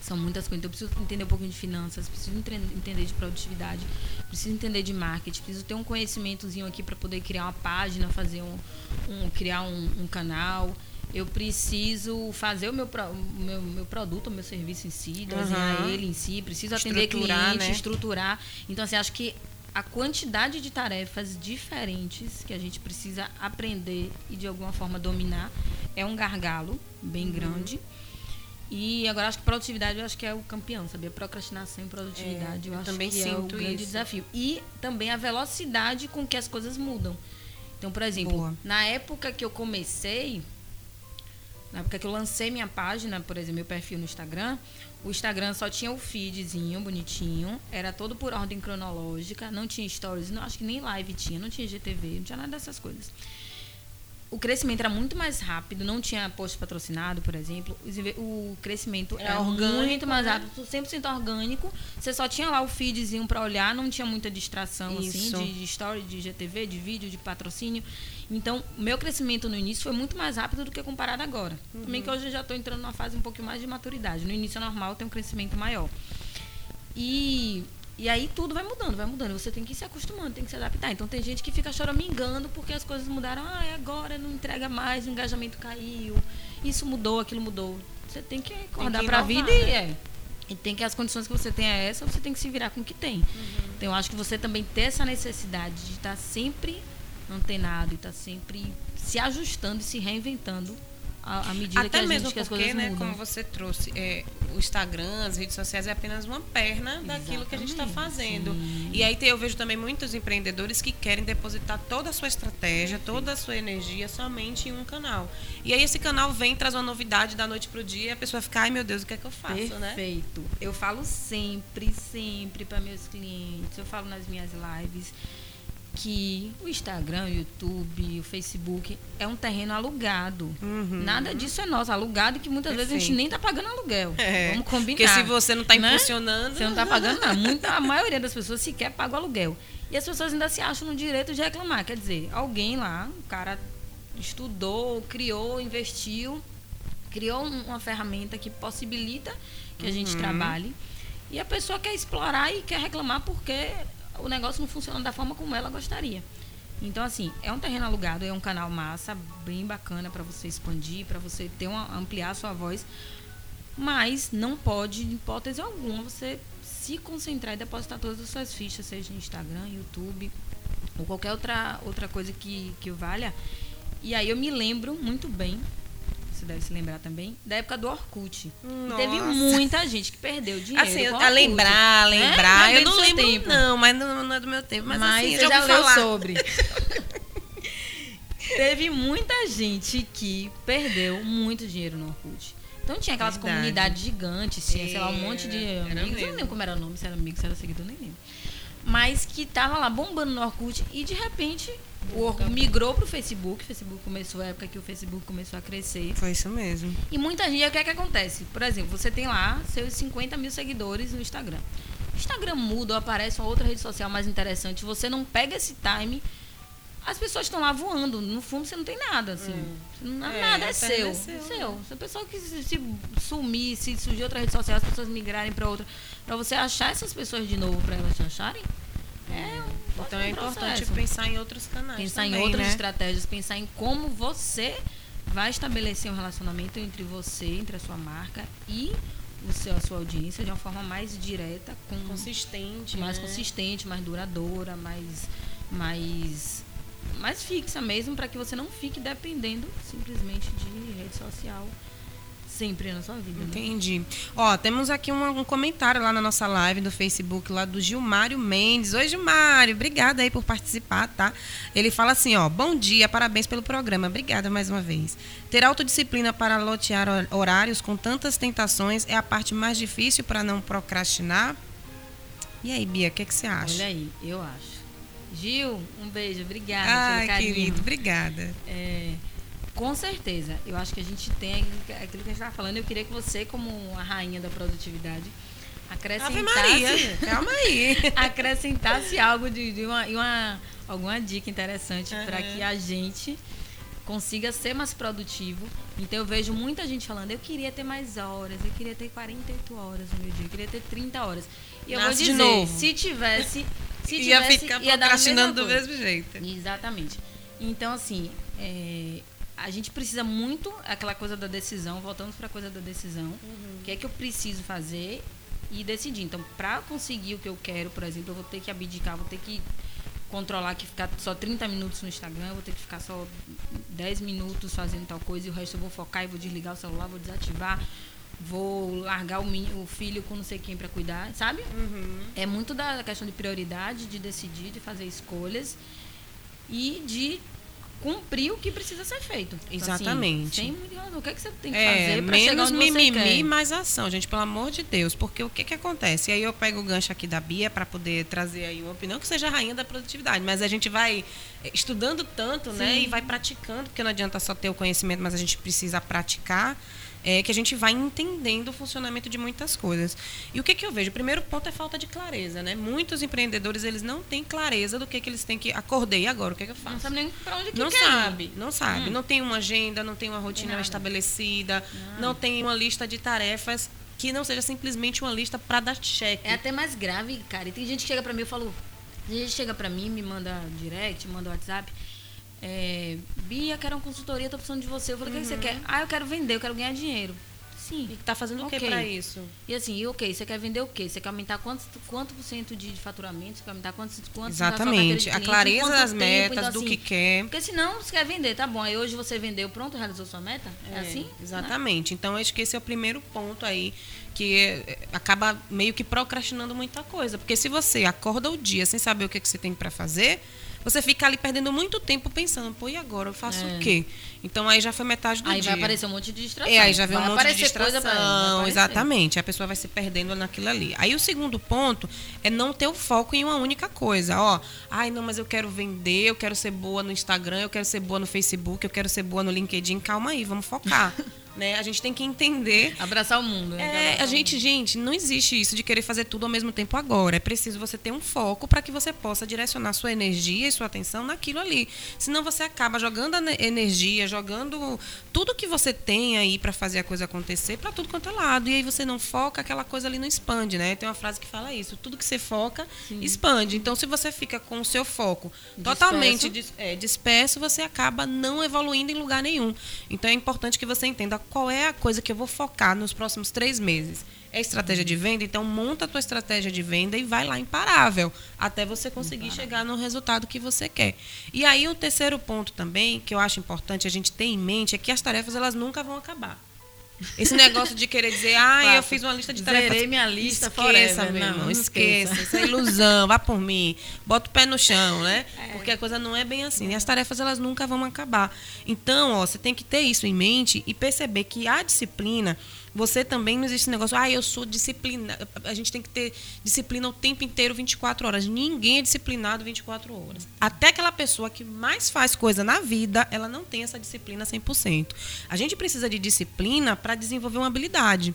São muitas coisas. Então, eu preciso entender um pouquinho de finanças, preciso entender de produtividade, preciso entender de marketing, preciso ter um conhecimentozinho aqui para poder criar uma página, fazer um, um- criar um, um canal. Eu preciso fazer o meu, meu, meu produto, o meu serviço em si, desenhar Aham. ele em si, preciso atender cliente, né? estruturar. Então, assim, acho que a quantidade de tarefas diferentes que a gente precisa aprender e de alguma forma dominar é um gargalo bem Uhum. E agora acho que produtividade eu acho que é o campeão, sabia? Procrastinação e produtividade É, eu, eu acho também que é o grande isso. desafio. E também a velocidade com que as coisas mudam. Então, por exemplo, Boa. na época que eu comecei, na época que eu lancei minha página, por exemplo, meu perfil no Instagram, o Instagram só tinha o feedzinho bonitinho, era todo por ordem cronológica, não tinha stories, não, acho que nem live tinha, não tinha GTV, não tinha nada dessas coisas. O crescimento era muito mais rápido, não tinha post patrocinado, por exemplo. O crescimento Era era, orgânico, muito mais né? rápido, 100% orgânico. Você só tinha lá o feedzinho para olhar, não tinha muita distração assim Isso. de, de story, de GTV, de vídeo, de patrocínio. Então, meu crescimento no início foi muito mais rápido do que comparado agora. Uhum. Também que hoje eu já estou entrando numa fase um pouquinho mais de maturidade. No início é normal ter um crescimento maior. E, e aí tudo vai mudando, vai mudando. Você tem que ir se acostumando, tem que se adaptar. Então tem gente que fica choramingando porque as coisas mudaram. Ah, é agora não entrega mais, o engajamento caiu. Isso mudou, aquilo mudou. Você tem que acordar para a vida e né? é. E tem que as condições que você tem é essa, você tem que se virar com o que tem. Uhum. Então eu acho que você também ter essa necessidade de estar sempre antenado e estar sempre se ajustando e se reinventando à, à medida que, Até a mesmo gente, que as porque, coisas né, mudam. como você trouxe, é, o Instagram, as redes sociais é apenas uma perna daquilo que a gente está Exatamente, fazendo. sim. E aí eu vejo também muitos empreendedores que querem depositar toda a sua estratégia, toda a sua energia somente em um canal. E aí esse canal vem, traz uma novidade da noite pro dia e a pessoa fica, ai meu Deus, o que é que eu faço, né? Perfeito. Eu falo sempre, sempre para meus clientes, eu falo nas minhas lives que o Instagram, o YouTube, o Facebook é um terreno alugado. Uhum. Nada disso é nosso, alugado que muitas vezes a gente nem tá pagando aluguel. É, Vamos combinar. Porque se você não está né? impulsionando. Você não tá pagando nada. Muita, a maioria das pessoas sequer paga o aluguel. E as pessoas ainda se acham no direito de reclamar. Quer dizer, alguém lá, o cara estudou, criou, investiu, criou um- uma ferramenta que possibilita que a gente trabalhe. E a pessoa quer explorar e quer reclamar porque o negócio não funciona da forma como ela gostaria. Então, assim, é um terreno alugado, é um canal massa, bem bacana para você expandir, para você ter uma, ampliar a sua voz. Mas não pode, de hipótese alguma, você se concentrar e depositar todas as suas fichas, seja no Instagram, YouTube ou qualquer outra, outra coisa que, que valha. E aí eu me lembro muito bem, você deve se lembrar também, da época do Orkut. Teve muita gente que perdeu dinheiro. Assim, a lembrar, né? lembrar. Não é eu não lembro, tempo. não, mas não, não é do meu tempo. Mas, Mas, assim, eu já já leu falar. sobre. Teve muita gente que perdeu muito dinheiro no Orkut. Então tinha aquelas Verdade. comunidades gigantes, tinha, sei lá, um monte de Era amigos. Eu não lembro como era o nome, se era amigo, se era seguidor, nem lembro. Mas que tava lá bombando no Orkut e de repente o Orkut migrou pro Facebook. O Facebook começou a época que o Facebook começou a crescer. Foi isso mesmo. E muita gente, o que é que acontece? Por exemplo, você tem lá seus 50 mil seguidores no Instagram. O Instagram muda ou aparece uma outra rede social mais interessante, você não pega esse time, as pessoas estão lá voando. No fundo, você não tem nada, assim. Não, É, nada é seu. É seu, seu. Se a pessoa que se, se sumir, se surgir outra rede social, as pessoas migrarem para outra, para você achar essas pessoas de novo, para elas te acharem, é um Então é importante processo pensar em outros canais. pensar também, em outras né? estratégias, pensar em como você vai estabelecer um relacionamento entre você, entre a sua marca e o seu, a sua audiência de uma forma mais direta, com Consistente. mais né? consistente, mais duradoura, mais mais mais fixa mesmo, para que você não fique dependendo simplesmente de rede social sempre na sua vida. né? Entendi. Ó, temos aqui um, um comentário lá na nossa live do Facebook, lá do Gilmário Mendes. Oi, Gilmário, obrigada aí por participar, tá? Ele fala assim, ó, bom dia, parabéns pelo programa. Obrigada mais uma vez. Ter autodisciplina para lotear hor- horários com tantas tentações é a parte mais difícil para não procrastinar? E aí, Bia, o que, que você acha? Olha aí, eu acho. Gil, um beijo, obrigada carinho. querido, obrigada. É, com certeza. Eu acho que a gente tem aquilo que a gente estava falando. Eu queria que você, como a rainha da produtividade, acrescentasse, calma aí. acrescentasse algo de, de uma, uma- alguma dica interessante para Aham. que a gente consiga ser mais produtivo. Então eu vejo muita gente falando, eu queria ter mais horas, eu queria ter 48 horas no meu dia, eu queria ter 30 horas. E eu Nasce vou dizer, se tivesse, se Ia tivesse, ficar ia dar a mesma procrastinando do mesmo jeito. Exatamente. Então, assim, é, a gente precisa muito aquela coisa da decisão, voltamos para a coisa da decisão. O que é que eu preciso fazer e decidir. Então, para conseguir o que eu quero, por exemplo, eu vou ter que abdicar, vou ter que controlar que ficar só 30 minutos no Instagram, vou ter que ficar só 10 minutos fazendo tal coisa e o resto eu vou focar e vou desligar o celular, vou desativar, vou largar o, o filho com não sei quem para cuidar, sabe? É muito da questão de prioridade, de decidir, de fazer escolhas e de cumprir o que precisa ser feito. Então, assim, Exatamente. sem muito enrolação. O que, é que você tem que É, fazer para chegar onde você mimimi quer? e mais ação, gente, pelo amor de Deus. Porque o que que acontece? E aí eu pego o gancho aqui da Bia para poder trazer aí uma opinião que seja a rainha da produtividade. Mas a gente vai eh, estudando tanto, né? Sim. E vai praticando, porque não adianta só ter o conhecimento, mas a gente precisa praticar. É que a gente vai entendendo o funcionamento de muitas coisas. E o que, que eu vejo? O primeiro ponto é falta de clareza, né? Muitos empreendedores, eles não têm clareza do que, que eles têm que... Acordei agora, o que, que eu faço? Não sabe nem para onde que Não quer sabe, não sabe. Hum. Não tem uma agenda, não tem uma rotina nada. estabelecida, não tem uma lista de tarefas que não seja simplesmente uma lista para dar cheque. É até mais grave, cara. E tem gente que chega pra mim e falo. Tem gente que chega pra mim, me manda direct, manda WhatsApp. É, Bia, quero uma consultoria, tô precisando de você. Eu falei, o que, você quer? Ah, eu quero vender, eu quero ganhar dinheiro. Sim. E tá fazendo o que para isso? E assim, e ok, você quer vender o quê? Você quer aumentar quanto, quanto por cento de de faturamento? Você quer aumentar quantos, carteira Exatamente. de A cliente? clareza quanto das tempo? metas, Então, do assim, que quer. Porque senão você quer vender, tá bom. Aí hoje você vendeu, pronto, realizou sua meta? É, assim? Exatamente. Então, acho que esse é o primeiro ponto aí que é, acaba meio que procrastinando muita coisa. Porque se você acorda o dia sem saber o que, que você tem para fazer, você fica ali perdendo muito tempo pensando, pô, e agora eu faço É. o quê? Então aí já foi metade do Aí dia. vai aparecer um monte de distração. É, aí já vem um monte de coisa distração. aparecer. exatamente. A pessoa vai se perdendo naquilo ali. Aí o segundo ponto é não ter o foco em uma única coisa. Ó, ai, não, mas eu quero vender, eu quero ser boa no Instagram, eu quero ser boa no Facebook, eu quero ser boa no LinkedIn. Calma aí, vamos focar. né? A gente tem que entender Abraçar o mundo. né? é, a gente, gente, não existe isso de querer fazer tudo ao mesmo tempo agora. É preciso você ter um foco para que você possa direcionar sua energia e sua atenção naquilo ali. Senão você acaba jogando energia, jogando tudo que você tem aí para fazer a coisa acontecer para tudo quanto é lado. E aí você não foca, aquela coisa ali não expande, né? Tem uma frase que fala isso: tudo que você foca expande. Então, se você fica com o seu foco totalmente dis- é, disperso, você acaba não evoluindo em lugar nenhum. Então, é importante que você entenda qual é a coisa que eu vou focar nos próximos três meses. É estratégia de venda? Então, monta a tua estratégia de venda e vai lá imparável até você conseguir chegar no resultado que você quer. E aí, o terceiro ponto também, que eu acho importante a gente ter em mente, é que as tarefas elas nunca vão acabar. Esse negócio de querer dizer, ah, eu fiz uma lista de tarefas. Zerei minha lista esqueça, forever. meu Não, irmão, não esqueça. esqueça. Isso é ilusão, vá por mim. Bota o pé no chão, né? É. Porque a coisa não é bem assim. E as tarefas, elas nunca vão acabar. Então, ó, você tem que ter isso em mente e perceber que a disciplina, você também não existe negócio, ah, eu sou disciplina. A gente tem que ter disciplina o tempo inteiro, 24 horas. Ninguém é disciplinado 24 horas. Até aquela pessoa que mais faz coisa na vida, ela não tem essa disciplina 100%. A gente precisa de disciplina para desenvolver uma habilidade.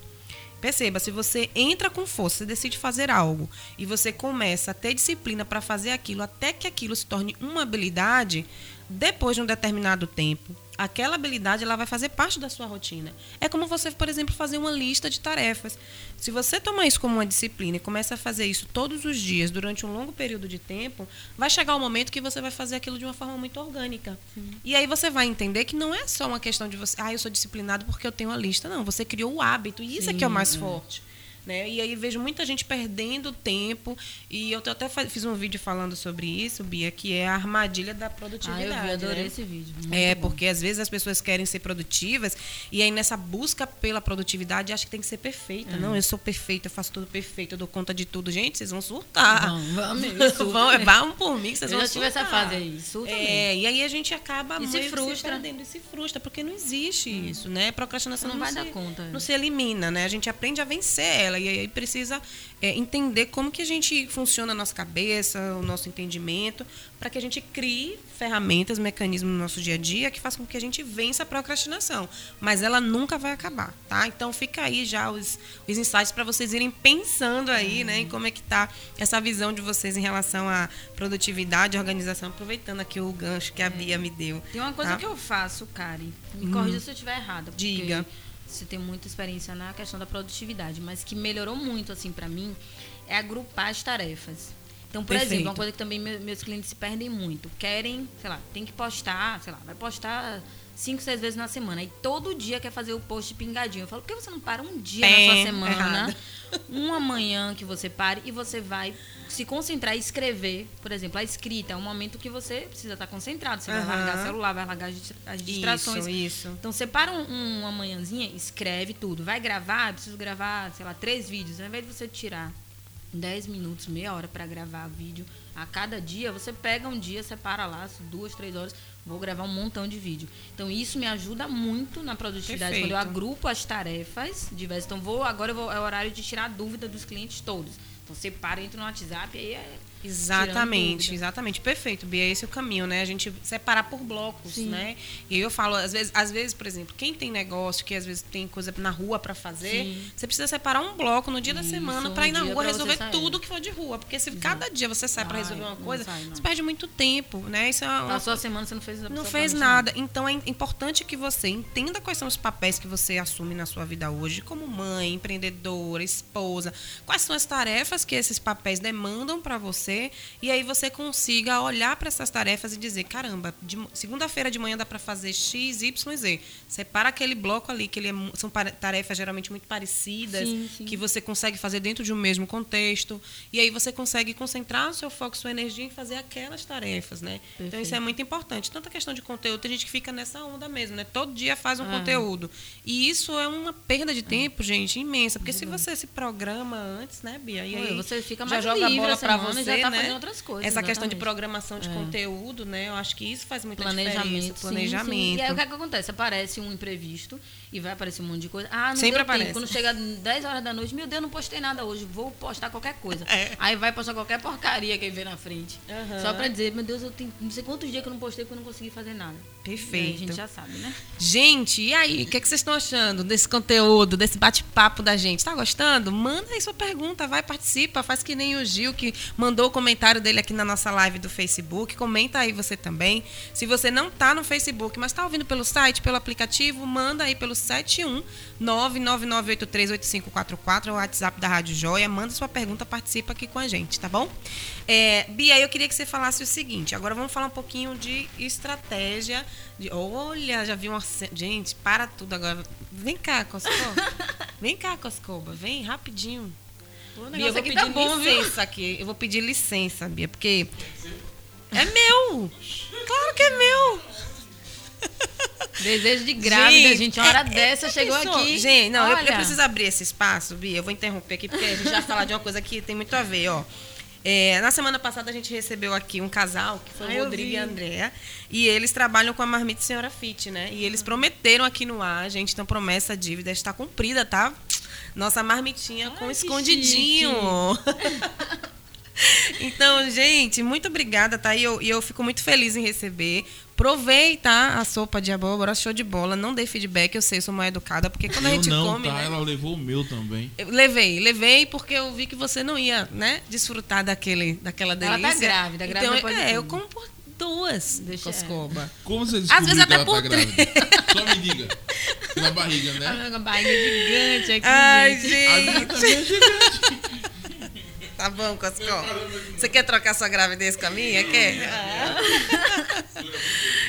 Perceba, se você entra com força, você decide fazer algo e você começa a ter disciplina para fazer aquilo até que aquilo se torne uma habilidade, depois de um determinado tempo, aquela habilidade ela vai fazer parte da sua rotina. É como você, por exemplo, fazer uma lista de tarefas. Se você tomar isso como uma disciplina e começa a fazer isso todos os dias durante um longo período de tempo, vai chegar um momento que você vai fazer aquilo de uma forma muito orgânica. E aí você vai entender que não é só uma questão de você, ah, eu sou disciplinado porque eu tenho a lista. Não, você criou o hábito e isso é que é o mais forte. Né? E aí vejo muita gente perdendo tempo. E eu até fiz um vídeo falando sobre isso, Bia, que é a armadilha da Ah, produtividade. eu vi, adorei né? esse vídeo. Muito É, bom. porque às vezes as pessoas querem ser produtivas e aí nessa busca pela produtividade acha que tem que ser perfeita. Não, eu sou perfeita, eu faço tudo perfeito, eu dou conta de tudo. Gente, vocês vão surtar. Mesmo, surta vão, mesmo. vão por mim que vocês Eu vão já tive essa surtar. fase aí, surta É, e aí a gente acaba E se frustra. perdendo e se frustra, porque não existe isso, né? Procrastinação Não não, vai se, dar conta, é. Não se elimina, né? A gente aprende a vencer ela. Dela. E aí precisa é, entender como que a gente funciona a nossa cabeça, o nosso entendimento, para que a gente crie ferramentas, mecanismos no nosso dia a dia que façam com que a gente vença a procrastinação. Mas ela nunca vai acabar, tá? Então fica aí já os, os insights para vocês irem pensando aí, né, em como é que tá essa visão de vocês em relação à produtividade, organização, aproveitando aqui o gancho que a Bia me deu. Tem uma coisa tá? que eu faço, Kari. Me corrija se eu estiver errada. porque Diga. Você tem muita experiência na questão da produtividade, mas que melhorou muito, assim, para mim, é agrupar as tarefas. Então, por Perfeito. exemplo, uma coisa que também me- meus clientes se perdem muito. Querem, sei lá, tem que postar, sei lá, vai postar cinco, seis vezes na semana. E todo dia quer fazer o post pingadinho. Eu falo, por que você não para um dia na Pé, sua semana? errado. Uma manhã que você pare e você vai se concentrar e escrever. Por exemplo, a escrita é um momento que você precisa estar concentrado. Você vai Aham. largar celular, vai largar as distrações. Isso, isso. Então, separa um, um- uma manhãzinha, escreve tudo. Vai gravar, preciso gravar, sei lá, três vídeos. Ao invés de você tirar 10 minutos, meia hora para gravar vídeo a cada dia, você pega um dia, separa lá, duas, três horas, vou gravar um montão de vídeo. Então, isso me ajuda muito na produtividade. Perfeito. Quando eu agrupo as tarefas diversas. Então, vou, agora eu vou, é o horário de tirar a dúvida dos clientes todos. Então, separa, entra no WhatsApp, aí é. Exatamente, exatamente. Perfeito, Bia. Esse é o caminho, né? A gente separar por blocos, Sim. né? E aí eu falo, às vezes, às vezes, por exemplo, quem tem negócio, que às vezes tem coisa na rua para fazer, Sim. você precisa separar um bloco no dia da Isso, semana um para ir na rua resolver tudo que for de rua. Porque se cada dia você sai para resolver uma não coisa, sai, não. você perde muito tempo, né? Isso é uma, Passou a semana, você não fez não fez nada. Então é importante que você entenda quais são os papéis que você assume na sua vida hoje, como mãe, empreendedora, esposa. Quais são as tarefas que esses papéis demandam para você e aí você consiga olhar para essas tarefas e dizer, caramba, segunda-feira de manhã dá para fazer X, Y, Z. Separa aquele bloco ali que ele é são para- tarefas geralmente muito parecidas, Sim, sim. que você consegue fazer dentro de um mesmo contexto e aí você consegue concentrar o seu foco, sua energia em fazer aquelas tarefas, né? Então isso é Perfeito. muito importante. Tanta questão de conteúdo, tem gente que fica nessa onda mesmo, né? Todo dia faz um É. conteúdo. E isso é uma perda de tempo, gente, imensa. Porque se você se programa antes, né, Bia? E aí você fica já mais joga a livre bola a pra semana você, já tá né? fazendo outras coisas, Essa questão de exatamente. programação de É. conteúdo, né? Eu acho que isso faz muita planejamento, diferença. sim, Planejamento. sim. E aí o que, é que acontece? Aparece um imprevisto e vai aparecer um monte de coisa. Ah, não Sempre aparece. tempo. Quando chega 10 horas da noite, meu Deus, não postei nada hoje, vou postar qualquer coisa. É. Aí vai postar qualquer porcaria que vê na frente. Aham. Só pra dizer, meu Deus, eu tenho não sei quantos dias que eu não postei porque eu não consegui fazer nada. Perfeito. E aí a gente já sabe, né? Gente, e aí? O que, é que vocês estão achando desse conteúdo, desse bate-papo da gente? Tá gostando? Manda aí sua pergunta, vai, participa. Faz que nem o Gil, que mandou o comentário dele aqui na nossa live do Facebook. Comenta aí você também. Se você não tá no Facebook, mas tá ouvindo pelo site, pelo aplicativo, manda aí pelo 71 999838544, é o WhatsApp da Rádio Joia. Manda sua pergunta, participa aqui com a gente, tá bom? É, Bia, eu queria que você falasse o seguinte. Agora vamos falar um pouquinho de estratégia. De, olha, já vi uma. Gente, para tudo agora. Vem cá, Coscoba. Vem cá, Coscoba. Vem rapidinho. Bia, eu vou aqui pedir tá bom, viu? licença aqui. Eu vou pedir licença, Bia, porque. É meu! Claro que é meu! Desejo de grávida, gente. Uma hora é- dessa é- chegou pensou? aqui. Gente, não, eu, eu preciso abrir esse espaço, Bia. Eu vou interromper aqui, porque a gente vai falar de uma coisa que tem muito a ver, ó. É, na semana passada a gente recebeu aqui um casal, que foi Ah, o Rodrigo e a Andrea, e eles trabalham com a Marmita Senhora Fit, né? E eles prometeram aqui no ar, gente, então promessa, dívida está cumprida, tá? Nossa marmitinha com Ai, que escondidinho. Então, gente, muito obrigada, tá? E eu, e eu fico muito feliz em receber. Provei, tá? A sopa de abóbora, show de bola. Não dei feedback, eu sei, eu sou mal educada, porque quando a Eu gente não, come. tá? né? Ela levou o meu também. Eu levei, levei porque eu vi que você não ia, né, desfrutar daquele, daquela Ela tá delícia. grávida, grávida então, é, eu como por duas Deixa- Coscoba. Como você Às descobriu vezes que até ela tá por grávida? Só me diga. Na barriga, né? Uma barriga gigante aqui, Ai, gente. A minha gente. também é gigante. Tá bom, Coscoba. Você quer trocar sua gravidez com a minha? Quer?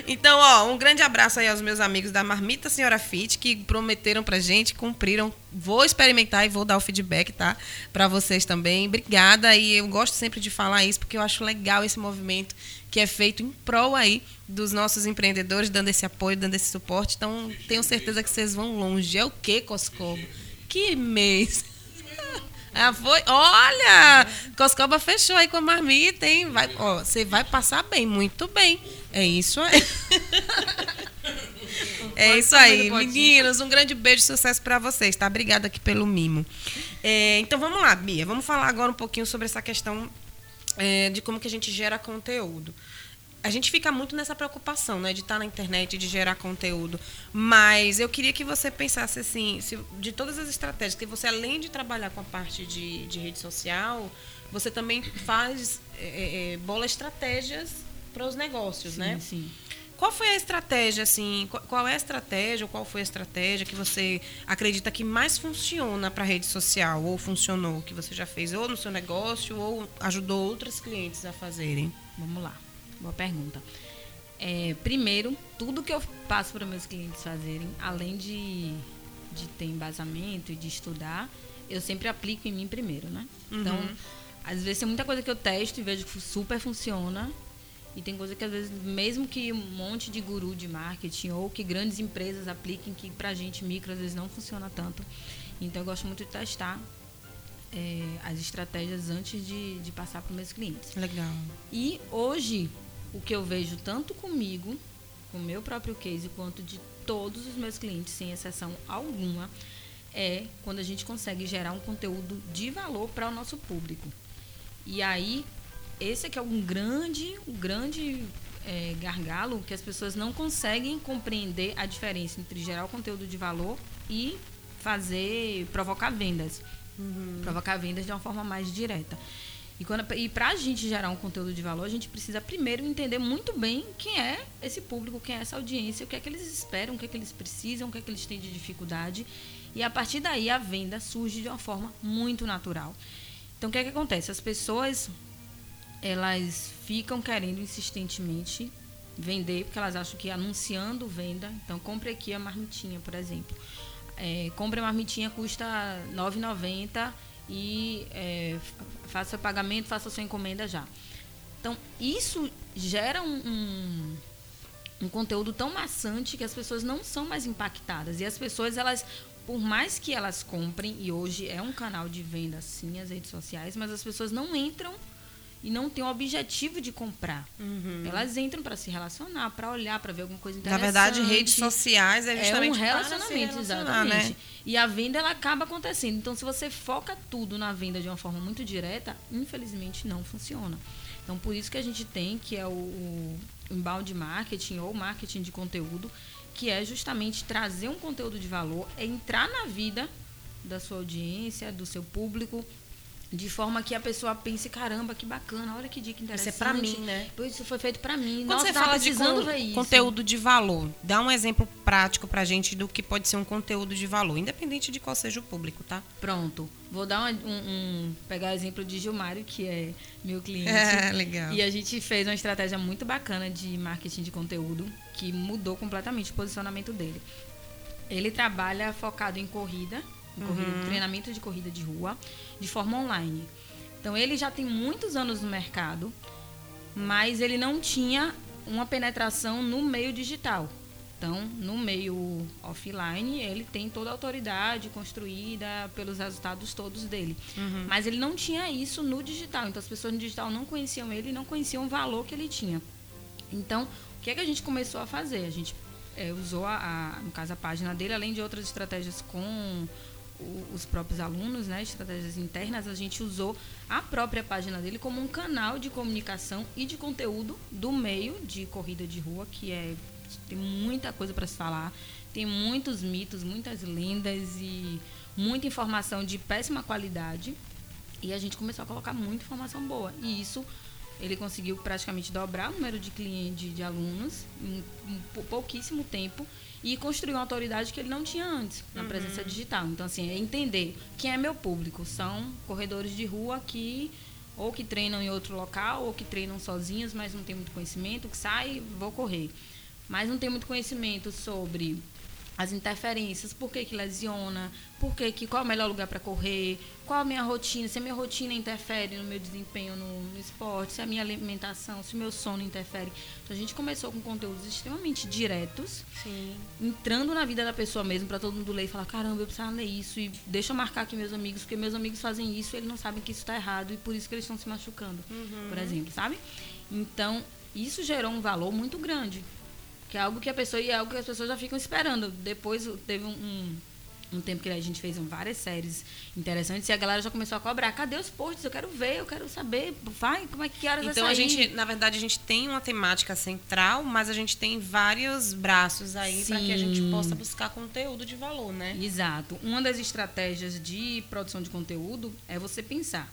Então, ó, um grande abraço aí aos meus amigos da Marmita Senhora Fit, que prometeram pra gente, cumpriram. Vou experimentar e vou dar o feedback, tá? Pra vocês também. Obrigada. E eu gosto sempre de falar isso, porque eu acho legal esse movimento que é feito em prol aí dos nossos empreendedores, dando esse apoio, dando esse suporte. Então, tenho certeza que vocês vão longe. É o quê, Coscobo? Que mês! Ah, foi? Olha! Coscoba fechou aí com a marmita, hein? Vai, ó, você vai passar bem, muito bem. É isso aí. É isso aí, meninos. Um grande beijo e sucesso pra vocês, tá? Obrigada aqui pelo mimo. É, então vamos lá, Bia. Vamos falar agora um pouquinho sobre essa questão é, de como que a gente gera conteúdo. A gente fica muito nessa preocupação, né, de estar na internet, de gerar conteúdo. Mas eu queria que você pensasse assim, se- de todas as estratégias, que você além de trabalhar com a parte de, de rede social, você também faz é, é, bola estratégias para os negócios, Sim, né? sim. Qual foi a estratégia, assim? Qual, é a estratégia, ou qual foi a estratégia que você acredita que mais funciona para a rede social, ou funcionou, que você já fez, ou no seu negócio, ou ajudou outros clientes a fazerem? Vamos lá. Boa pergunta. É, primeiro, tudo que eu passo para meus clientes fazerem, além de, de ter embasamento e de estudar, eu sempre aplico em mim primeiro, né? Então, às vezes tem muita coisa que eu testo e vejo que super funciona. E tem coisa que às vezes, mesmo que um monte de guru de marketing ou que grandes empresas apliquem, que pra gente micro às vezes não funciona tanto. Então eu gosto muito de testar é, as estratégias antes de, de passar para meus clientes. Legal. E hoje, o que eu vejo tanto comigo, com o meu próprio case, quanto de todos os meus clientes, sem exceção alguma, é quando a gente consegue gerar um conteúdo de valor para o nosso público. E aí, esse aqui é um grande, um grande é, gargalo que as pessoas não conseguem compreender a diferença entre gerar o conteúdo de valor e fazer, provocar vendas. Provocar vendas de uma forma mais direta. E, quando, e para a gente gerar um conteúdo de valor, a gente precisa primeiro entender muito bem quem é esse público, quem é essa audiência, o que é que eles esperam, o que é que eles precisam, o que é que eles têm de dificuldade. E a partir daí a venda surge de uma forma muito natural. Então o que é que acontece? As pessoas elas ficam querendo insistentemente vender, porque elas acham que anunciando venda. Então, compre aqui a marmitinha, por exemplo. É, compre a marmitinha, custa R$ 9,90 e é, fa- faça pagamento, faça sua encomenda já. Então, isso gera um, um, um conteúdo tão maçante que as pessoas não são mais impactadas. E as pessoas, elas, por mais que elas comprem, e hoje é um canal de venda, sim, as redes sociais, mas as pessoas não entram e não têm o objetivo de comprar. Elas entram para se relacionar, para olhar, para ver alguma coisa Na interessante. verdade, redes sociais é É justamente um para se relacionamento, relacionar, exatamente. né? E a venda ela acaba acontecendo. Então, se você foca tudo na venda de uma forma muito direta, infelizmente não funciona. Então, por isso que a gente tem que é o, o inbound marketing ou marketing de conteúdo, que é justamente trazer um conteúdo de valor, é entrar na vida da sua audiência, do seu público, de forma que a pessoa pense, caramba, que bacana, olha que dica Isso interessante. é pra mim, né? Isso foi feito pra mim. Quando Nossa, você fala de con- isso. conteúdo de valor, dá um exemplo prático pra gente do que pode ser um conteúdo de valor, independente de qual seja o público, tá? Pronto. Vou dar um, um- pegar o exemplo de Gilmário, que é meu cliente. É, legal. E a gente fez uma estratégia muito bacana de marketing de conteúdo que mudou completamente o posicionamento dele. Ele trabalha focado em corrida, corrida, Uhum. treinamento de corrida de rua, de forma online. Então ele já tem muitos anos no mercado, mas ele não tinha uma penetração no meio digital. Então, no meio offline, ele tem toda a autoridade construída pelos resultados todos dele. Mas ele não tinha isso no digital. Então, as pessoas no digital não conheciam ele e não conheciam o valor que ele tinha. Então, o que, é que a gente começou a fazer? A gente eh, usou, a, a- no caso, a página dele, além de outras estratégias com os próprios alunos, né, estratégias internas, a gente usou a própria página dele como um canal de comunicação e de conteúdo do meio de corrida de rua, que é tem muita coisa para se falar, tem muitos mitos, muitas lendas e muita informação de péssima qualidade. E a gente começou a colocar muita informação boa. E isso ele conseguiu praticamente dobrar o número de clientes, de, alunos, em, em pou- pouquíssimo tempo, e construir uma autoridade que ele não tinha antes na presença digital. Então, assim, é entender quem é meu público. São corredores de rua que ou que treinam em outro local, ou que treinam sozinhos, mas não tem muito conhecimento, que sai, vou correr. Mas não tem muito conhecimento sobre as interferências, por que, que lesiona, por que, que qual é o melhor lugar para correr, qual a minha rotina, se a minha rotina interfere no meu desempenho no, no esporte, se a minha alimentação, se o meu sono interfere. Então a gente começou com conteúdos extremamente diretos, Sim. entrando na vida da pessoa mesmo, para todo mundo ler e falar, caramba, eu precisava ler isso, e deixa eu marcar aqui meus amigos, porque meus amigos fazem isso e eles não sabem que isso está errado, e por isso que eles estão se machucando, por exemplo, sabe? Então, isso gerou um valor muito grande. Que é algo que a pessoa e é algo que as pessoas já ficam esperando. Depois teve um, um, um tempo que a gente fez várias séries interessantes e a galera já começou a cobrar. Cadê os posts? Eu quero ver, eu quero saber. Vai, como é que horas Então a gente, na verdade, a gente tem uma temática central, mas a gente tem vários braços aí para que a gente possa buscar conteúdo de valor, né? Exato. Uma das estratégias de produção de conteúdo é você pensar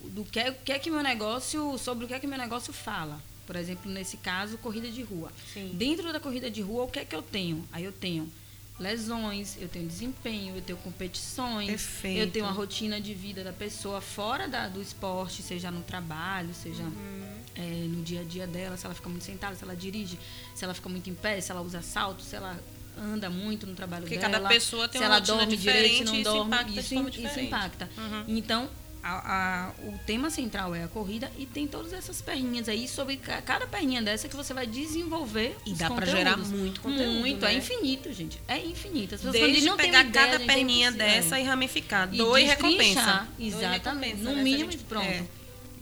do que, é- que é que meu negócio, sobre o que é que meu negócio fala. Por exemplo, nesse caso, corrida de rua. Sim. Dentro da corrida de rua, o que é que eu tenho? Aí eu tenho lesões, eu tenho desempenho, eu tenho competições, Perfeito. eu tenho a rotina de vida da pessoa fora da- do esporte, seja no trabalho, seja Uhum. é, no dia a dia dela, se ela fica muito sentada, se ela dirige, se ela fica muito em pé, se ela usa salto, se ela anda muito no trabalho Porque dela. cada pessoa tem se uma ela rotina dorme direito, diferente, se não isso dorme, impacta isso, isso impacta. Uhum. Então, a- a- o tema central é a corrida e tem todas essas perninhas aí sobre ca- cada perninha dessa que você vai desenvolver E dá pra gerar muito conteúdo, Muito, né? é infinito, gente. É infinito. As pessoas quando Desde não têm pegar ideia, cada gente, é perninha impossível. dessa É. e ramificar. E destrinchar, recompensa. Exatamente. recompensa, No né? Mínimo, gente- pronto. é,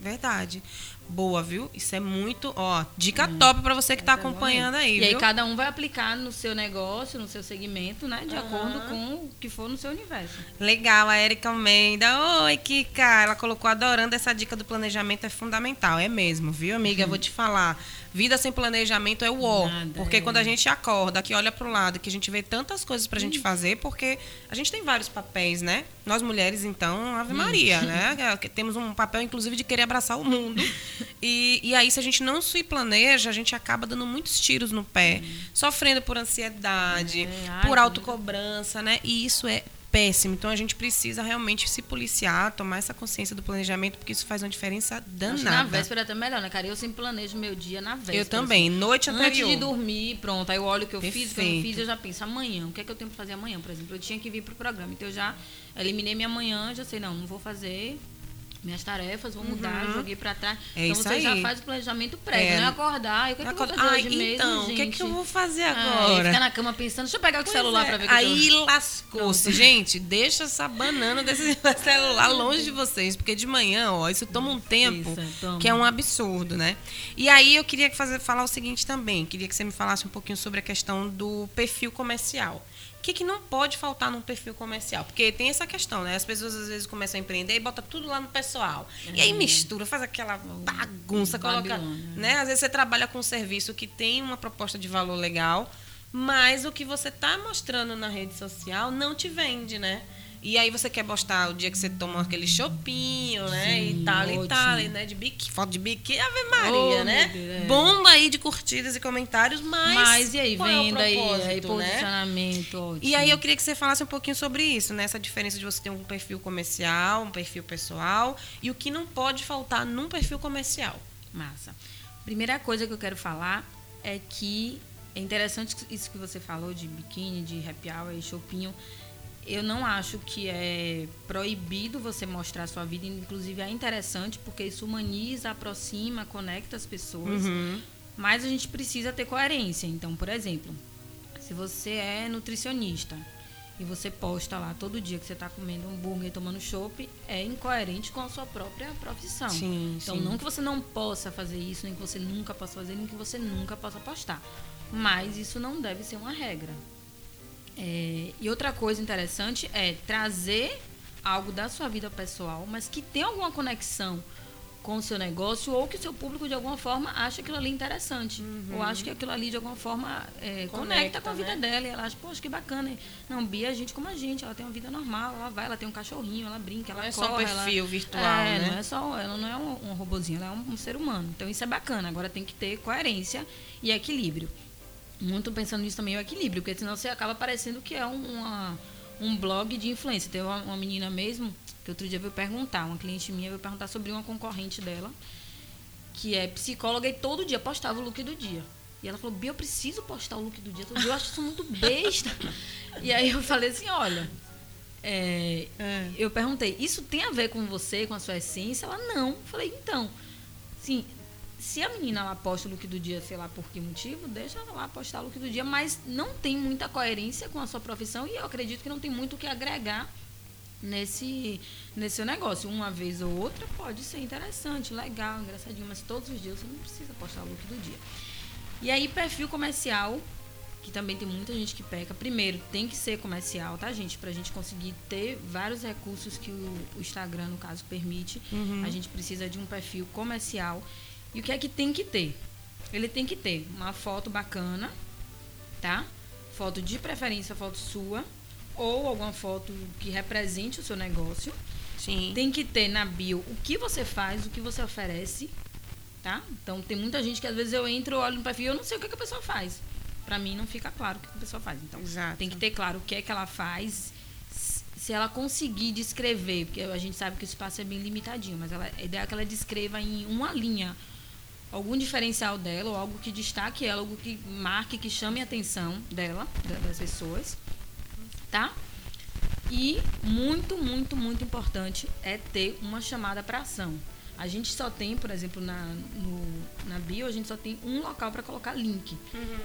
verdade. Boa, viu? Isso é muito, ó, dica top pra você que tá é a acompanhando aí, E viu? aí cada um vai aplicar no seu negócio, no seu segmento, né? De acordo com o que for no seu universo. Legal, a Erika Almeida. Oi, Kika. Ela colocou adorando essa dica do planejamento é fundamental. É mesmo, viu, amiga? Eu Vou te falar. Vida sem planejamento é o ó. Porque é. quando a gente acorda, que olha pro lado, que a gente vê tantas coisas pra Hum. gente fazer, porque a gente tem vários papéis, né? Nós mulheres, então, Ave Maria, né? Que Temos um papel, inclusive, de querer abraçar o mundo. E, e aí, se a gente não se planeja, a gente acaba dando muitos tiros no pé, sofrendo por ansiedade, É, por autocobrança, né? E isso é péssimo. Então a gente precisa realmente se policiar, tomar essa consciência do planejamento, porque isso faz uma diferença que na danada. véspera é até melhor, né, cara? Eu sempre planejo meu dia na véspera. Eu também, assim. noite Antes anterior. de dormir, pronto. Aí eu olho o que eu fiz, o que eu não Perfeito. fiz, eu já penso amanhã. O que é que eu tenho pra fazer amanhã, por exemplo? Eu tinha que vir pro programa. Então eu já eliminei minha manhã, já sei, não, não vou fazer minhas tarefas, vou mudar, joguei pra trás. Uhum. É então você já aí. faz o planejamento prévio, É. né? Acordar, e o que, é que eu vou fazer Ai, hoje mesmo, então, o que é que eu vou fazer agora? ficar na cama pensando, deixa eu pegar o Pois celular é, pra ver eu Aí tô... lascou-se. Gente, deixa essa banana desse celular longe de vocês, porque de manhã, ó, isso toma um tempo Isso, toma. que é um absurdo, né? E aí eu queria fazer, falar o seguinte também, queria que você me falasse um pouquinho sobre a questão do perfil comercial. O que, que não pode faltar num perfil comercial? Porque tem essa questão, né? As pessoas às vezes começam a empreender e botam tudo lá no pessoal. E aí mistura, faz aquela bagunça, coloca. Né? Às vezes você trabalha com um serviço que tem uma proposta de valor legal, mas o que você está mostrando na rede social não te vende, né? E aí você quer postar o dia que você toma aquele chopinho, né? Sim, e tal, e ótimo. tal, e, né? De biquíni, foto de biquíni, Ave Maria, Oh, né? Deus, é. Bomba aí de curtidas e comentários, mas. Mas e aí, é venda aí, propósito, aí né? posicionamento, ótimo. E aí eu queria que você falasse um pouquinho sobre isso, né? Essa diferença de você ter um perfil comercial, um perfil pessoal, e o que não pode faltar num perfil comercial. Massa. Primeira coisa que eu quero falar é que é interessante isso que você falou de biquíni, de happy hour e chopinho. Eu não acho que é proibido você mostrar a sua vida, inclusive é interessante porque isso humaniza, aproxima, conecta as pessoas. Mas a gente precisa ter coerência. Então, por exemplo, se você é nutricionista e você posta lá todo dia que você está comendo hambúrguer e tomando chopp, é incoerente com a sua própria profissão. Sim, então, sim. não que você não possa fazer isso, nem que você nunca possa fazer, nem que você nunca possa postar. Mas isso não deve ser uma regra. É, e outra coisa interessante é trazer algo da sua vida pessoal, mas que tem alguma conexão com o seu negócio ou que o seu público de alguma forma acha aquilo ali interessante. Ou acha que aquilo ali de alguma forma é, conecta, Conecta, com a vida né? dela. E ela acha, poxa, que bacana. hein? Não, Bia é gente como a gente, ela tem uma vida normal, ela vai, ela tem um cachorrinho, ela brinca, ela Não é só um corre, ela- perfil virtual, é, né? Não é só, ela não é um, um robozinho, ela é um, um ser humano. Então isso é bacana. Agora tem que ter coerência e equilíbrio. Muito pensando nisso também, o equilíbrio, porque senão você acaba parecendo que é um, uma- um blog de influência. Teve uma, uma menina mesmo, que outro dia veio perguntar, uma cliente minha veio perguntar sobre uma concorrente dela, que é psicóloga e todo dia postava o look do dia. E ela falou, Bia, eu preciso postar o look do dia todo dia, eu acho isso muito besta. e aí eu falei assim, olha, é, eu perguntei, isso tem a ver com você, com a sua essência? Ela, não. Eu falei, então, sim, se a menina ela posta o look do dia, sei lá por que motivo, deixa ela lá postar o look do dia, mas não tem muita coerência com a sua profissão e eu acredito que não tem muito o que agregar nesse, nesse seu negócio. Uma vez ou outra pode ser interessante, legal, engraçadinho, mas todos os dias você não precisa postar o look do dia. E aí, perfil comercial, que também tem muita gente que peca. Primeiro, tem que ser comercial, tá, gente? Pra gente conseguir ter vários recursos que o, o Instagram, no caso, permite. Uhum. A gente precisa de um perfil comercial. E o que é que tem que ter? Ele tem que ter uma foto bacana, tá? Foto de preferência, foto sua. Ou alguma foto que represente o seu negócio. Sim. Tem que ter na bio o que você faz, o que você oferece, tá? Então tem muita gente que às vezes eu entro, olho no perfil e eu não sei o que, que a pessoa faz. Pra mim não fica claro o que a pessoa faz. Então Exato. tem que ter claro o que é que ela faz. Se ela conseguir descrever, porque a gente sabe que o espaço é bem limitadinho, mas ela, a ideia é que ela descreva em uma linha algum diferencial dela, ou algo que destaque ela, algo que marque, que chame a atenção dela, da- das pessoas, tá? E muito, muito, muito importante é ter uma chamada para ação. A gente só tem, por exemplo, na, no- na bio, a gente só tem um local para colocar link.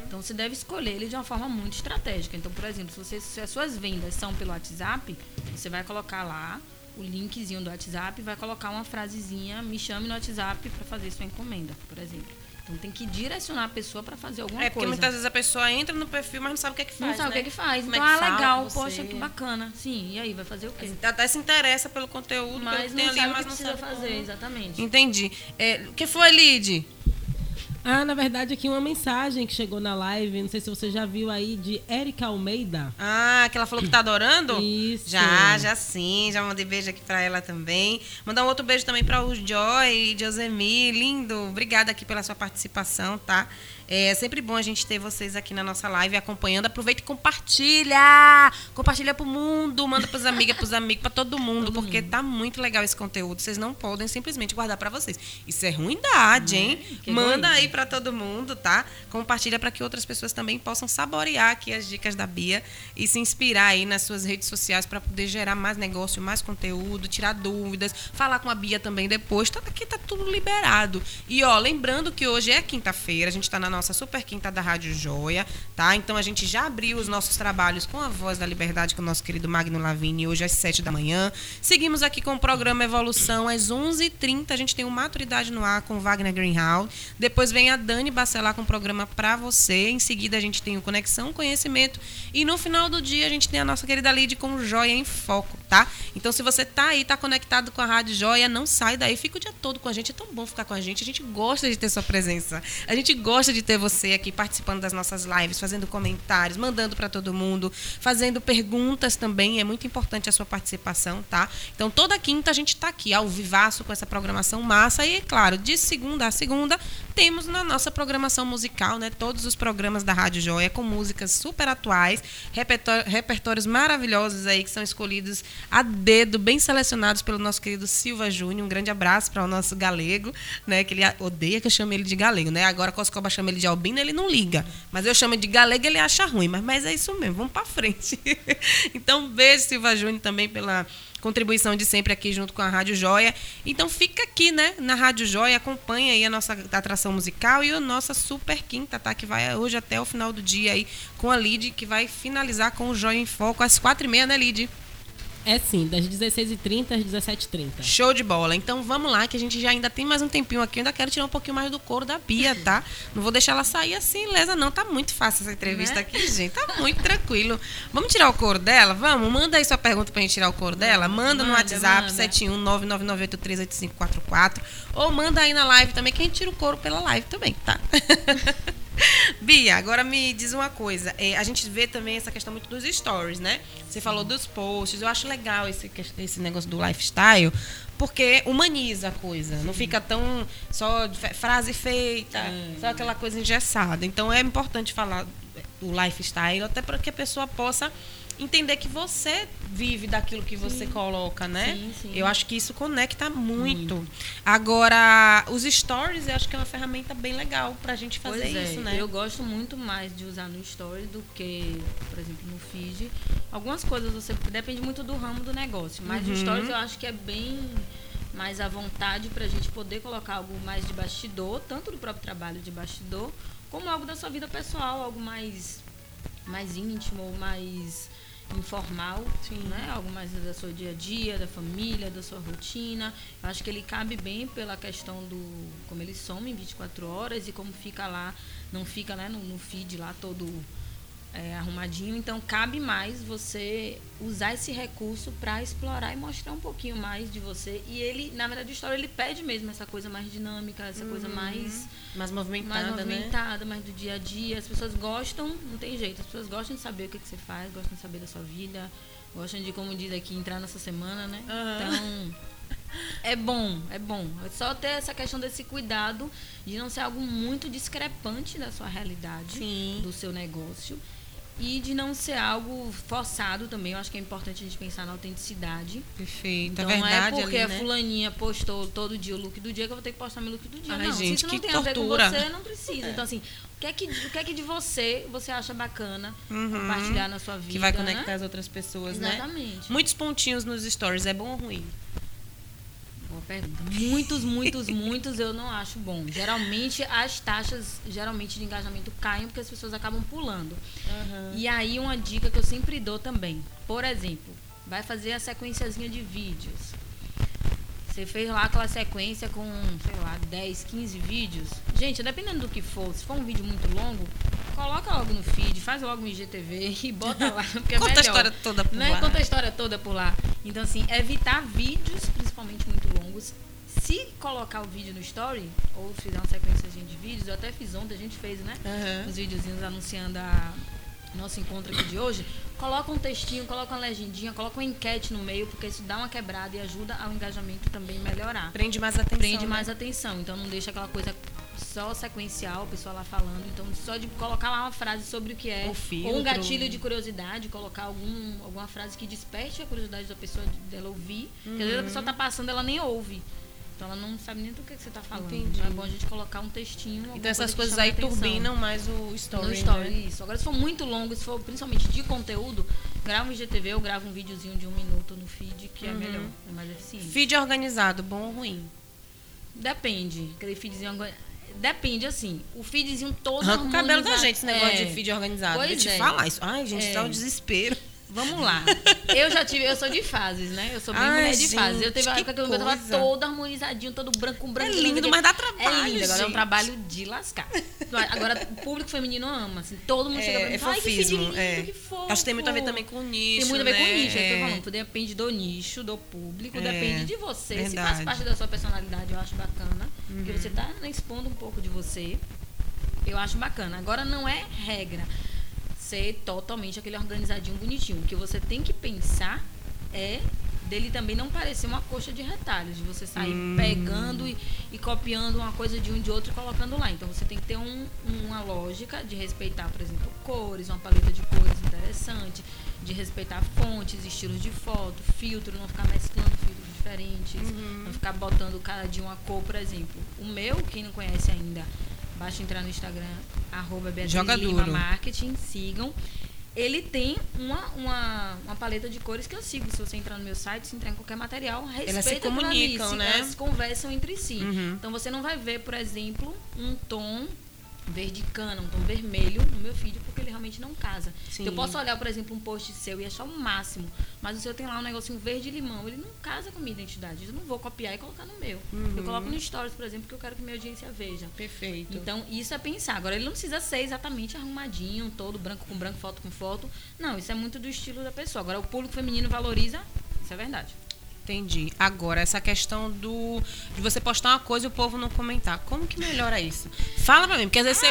Então você deve escolher ele de uma forma muito estratégica. Então, por exemplo, se, você, se as suas vendas são pelo WhatsApp, você vai colocar lá o linkzinho do WhatsApp, vai colocar uma frasezinha, me chame no WhatsApp para fazer sua encomenda, por exemplo. Então tem que direcionar a pessoa para fazer alguma É porque coisa. muitas vezes a pessoa entra no perfil, mas não sabe o que é que faz. não sabe né? o que, é que faz. Como então, é que ah, legal, você. poxa, que bacana. Sim, e aí, vai fazer o quê? Até se interessa pelo conteúdo, pelo Mas que tem não ali, mas que não precisa sabe fazer, como. exatamente. Entendi. É, o que foi, Lid? Ah, na verdade, aqui uma mensagem que chegou na live, não sei se você já viu aí, de Érica Almeida. Ah, que ela falou que tá adorando? Isso. Já, já sim. Já mandei beijo aqui pra ela também. Mandar um outro beijo também pra o Joy e Josemi. Lindo. Obrigada aqui pela sua participação, tá? É sempre bom a gente ter vocês aqui na nossa live acompanhando. Aproveita e compartilha! Compartilha pro mundo, manda pros amigas, pros amigos, pra todo mundo, porque tá muito legal esse conteúdo. Vocês não podem simplesmente guardar pra vocês. Isso é ruindade, hein? que Manda aí pra todo mundo, tá? Compartilha para que outras pessoas também possam saborear aqui as dicas da Bia e se inspirar aí nas suas redes sociais para poder gerar mais negócio, mais conteúdo, tirar dúvidas, falar com a Bia também depois. Tá aqui tá tudo liberado. E ó, lembrando que hoje é quinta-feira, a gente tá na nossa super quinta da Rádio Joia, tá? Então a gente já abriu os nossos trabalhos com a Voz da Liberdade com o nosso querido Magno Lavini hoje às 7 da manhã. Seguimos aqui com o programa Evolução às 11h30. A gente tem o Maturidade no Ar com Wagner Greenhalgh. Depois vem a Dani Bacelar com o programa Pra Você. Em seguida a gente tem o Conexão Conhecimento. E no final do dia a gente tem a nossa querida Lid com Joia em Foco, tá? Então se você tá aí, tá conectado com a Rádio Joia, não sai daí. Fica o dia todo com a gente. É tão bom ficar com a gente. A gente gosta de ter sua presença. A gente gosta de ter você aqui participando das nossas lives, fazendo comentários, mandando para todo mundo, fazendo perguntas também. É muito importante a sua participação, tá? Então toda quinta a gente tá aqui ao vivaço com essa programação massa e, claro, de segunda a segunda temos na nossa programação musical, né? Todos os programas da Rádio Joia com músicas super atuais, repertó- repertórios maravilhosos aí que são escolhidos a dedo, bem selecionados pelo nosso querido Silva Júnior. Um grande abraço para o nosso galego, né? Que ele odeia que eu chame ele de galego, né? Agora Coscoba chama ele de albino, ele não liga. Mas eu chamo ele de galego, ele acha ruim. Mas, mas é isso mesmo, vamos para frente. então, beijo, Silva Júnior, também pela contribuição de sempre aqui junto com a Rádio Joia. Então fica aqui, né, na Rádio Joia, acompanha aí a nossa atração musical e a nossa super quinta, tá? Que vai hoje até o final do dia aí com a Lid, que vai finalizar com o Joia em Foco às quatro e meia, né, Lid? É sim, das 16h30 às 17h30. Show de bola. Então vamos lá, que a gente já ainda tem mais um tempinho aqui. Eu ainda quero tirar um pouquinho mais do couro da Bia, tá? Não vou deixar ela sair assim, lesa, não. Tá muito fácil essa entrevista Né? aqui, gente. Tá muito tranquilo. Vamos tirar o couro dela? Vamos? Manda aí sua pergunta pra gente tirar o couro dela. Manda, no Manda, WhatsApp manda. 71999838544 ou manda aí na live também, que a gente tira o couro pela live também, tá? Bia, agora me diz uma coisa. É, a gente vê também essa questão muito dos stories, né? Você falou dos posts. Eu acho legal esse, esse negócio do lifestyle, porque humaniza a coisa. Não fica tão só frase feita, só aquela coisa engessada. Então é importante falar do lifestyle, até para que a pessoa possa entender que você vive daquilo que você coloca, né? Sim, sim. Eu acho que isso conecta muito. Agora, os stories, eu acho que é uma ferramenta bem legal pra gente fazer Pois é, isso, né? Eu gosto muito mais de usar no Story do que, por exemplo, no feed. Algumas coisas você depende muito do ramo do negócio, mas Uhum. no Stories eu acho que é bem mais à vontade para a gente poder colocar algo mais de bastidor, tanto do próprio trabalho de bastidor, como algo da sua vida pessoal, algo mais mais íntimo, ou mais informal, né? Algo mais da sua dia a dia, da família, da sua rotina. Eu acho que ele cabe bem pela questão do como ele some em 24 horas e como fica lá, não fica né, no, no feed lá todo é, arrumadinho. Então cabe mais você usar esse recurso para explorar e mostrar um pouquinho mais de você. E ele, na verdade, o story ele pede mesmo essa coisa mais dinâmica, essa coisa mais Mais movimentada, mais né? movimentada, mais do dia a dia. As pessoas gostam, não tem jeito, as pessoas gostam de saber o que, que você faz, gostam de saber da sua vida, gostam de, como diz aqui, entrar nessa semana, né? Então, é bom, é bom. É só ter essa questão desse cuidado de não ser algo muito discrepante da sua realidade, Sim. do seu negócio. E de não ser algo forçado também. Eu acho que é importante a gente pensar na autenticidade. Perfeito, Então é verdade não é porque ali, né? a fulaninha postou todo dia o look do dia que eu vou ter que postar meu look do dia. Ai, não, gente, se isso não que tem a ver com tortura. você, não precisa. Então, assim, o que, é que, o que é que de você você acha bacana Uhum. compartilhar na sua vida? Que vai conectar né? as outras pessoas, né? Exatamente. Muitos pontinhos nos stories, é bom ou ruim? Boa pergunta. Muitos, muitos, muitos eu não acho bom. Geralmente as taxas geralmente de engajamento caem porque as pessoas acabam pulando. E aí uma dica que eu sempre dou também. Por exemplo, vai fazer a sequenciazinha de vídeos. Você fez lá aquela sequência com, sei lá, 10, 15 vídeos. Gente, dependendo do que for, se for um vídeo muito longo, coloca logo no feed, faz logo no IGTV e bota lá. Porque é Conta a melhor. história toda por né? lá. Conta a história toda por lá. Então, assim, evitar vídeos, principalmente muito longos. Se colocar o vídeo no story, ou fizer uma sequência de vídeos, eu até fiz ontem, a gente fez, né? Aham. Os videozinhos anunciando a nosso encontro aqui de hoje. Coloca um textinho, coloca uma legendinha, coloca uma enquete no meio, porque isso dá uma quebrada e ajuda ao engajamento também melhorar. Prende mais atenção. Prende né? mais atenção. Então não deixa aquela coisa só sequencial, a pessoa lá falando. Então, só de colocar lá uma frase sobre o que é. O. Ou um gatilho de curiosidade, colocar algum, alguma frase que desperte a curiosidade da pessoa de- dela ouvir. Porque às vezes a pessoa tá passando, ela nem ouve. Então ela não sabe nem do que, que você tá falando. Entendi. Então é bom a gente colocar um textinho. Então essas coisa coisas aí turbinam mais o story. No né? story, isso. Agora, se for muito longo, se for principalmente de conteúdo, grava um IGTV ou grava um videozinho de um minuto no feed, que é Uhum. melhor, é mais eficiente. Feed organizado, bom ou ruim? Depende. Aquele feedzinho. agora- Depende, assim. O feedzinho todo. Arranca o cabelo da gente esse negócio É. de feed organizado. Pois Vou te é. falar isso. Ai, gente, É. tá um desespero. Vamos lá. Eu já tive, eu sou de fases, né? Eu sou bem Ai, mulher de fases. Eu teve uma gente, época que eu tava todo harmonizadinho, todo branco com branco. É lindo, mas dá trabalho, É lindo, agora é um gente. trabalho de lascar. Agora, o público feminino ama, assim, todo mundo chega pra mim É, e é fala, ai, que feed fofismo. É. que fofo. Acho que tem muito a ver também com o nicho. Tem muito a ver com né? o nicho, é eu tô É. falando. Depende do nicho, do público, É, depende de você. Se verdade. Uhum. faz parte da sua personalidade, eu acho bacana. Porque você tá né, expondo um pouco de você. Eu acho bacana. Agora não é regra ser totalmente aquele organizadinho bonitinho. O que você tem que pensar é dele também não parecer uma coxa de retalhos, de você sair Hum. pegando e, e copiando uma coisa de um de outro e colocando lá. Então você tem que ter um- uma lógica de respeitar, por exemplo, cores, uma paleta de cores interessante, de respeitar fontes, estilos de foto, filtro, não ficar mesclando filtros diferentes, Uhum. não ficar botando cada dia uma cor, por exemplo. O meu, quem não conhece ainda, basta entrar no Instagram, arroba. Marketing, sigam. Ele tem uma, uma, uma paleta de cores que eu sigo. Se você entrar no meu site, se entrar em qualquer material, respeita Elas se ali, comunicam, né? Elas conversam entre si. Uhum. Então você não vai ver, por exemplo, um tom verde cana, um tom vermelho no meu feed, porque ele realmente não casa. Eu posso olhar, por exemplo, um post seu e achar o máximo, mas o seu tem lá um negocinho verde limão, ele não casa com a minha identidade. Eu não vou copiar e colocar no meu. Uhum. Eu coloco no stories, por exemplo, que eu quero que minha audiência veja. Perfeito. Então, isso é pensar. Agora, ele não precisa ser exatamente arrumadinho, todo branco com branco, foto com foto. Não, isso é muito do estilo da pessoa. Agora, o público feminino valoriza, isso é verdade. Entendi. Agora, essa questão do de você postar uma coisa e o povo não comentar. Como que melhora isso? Fala pra mim, porque às vezes você,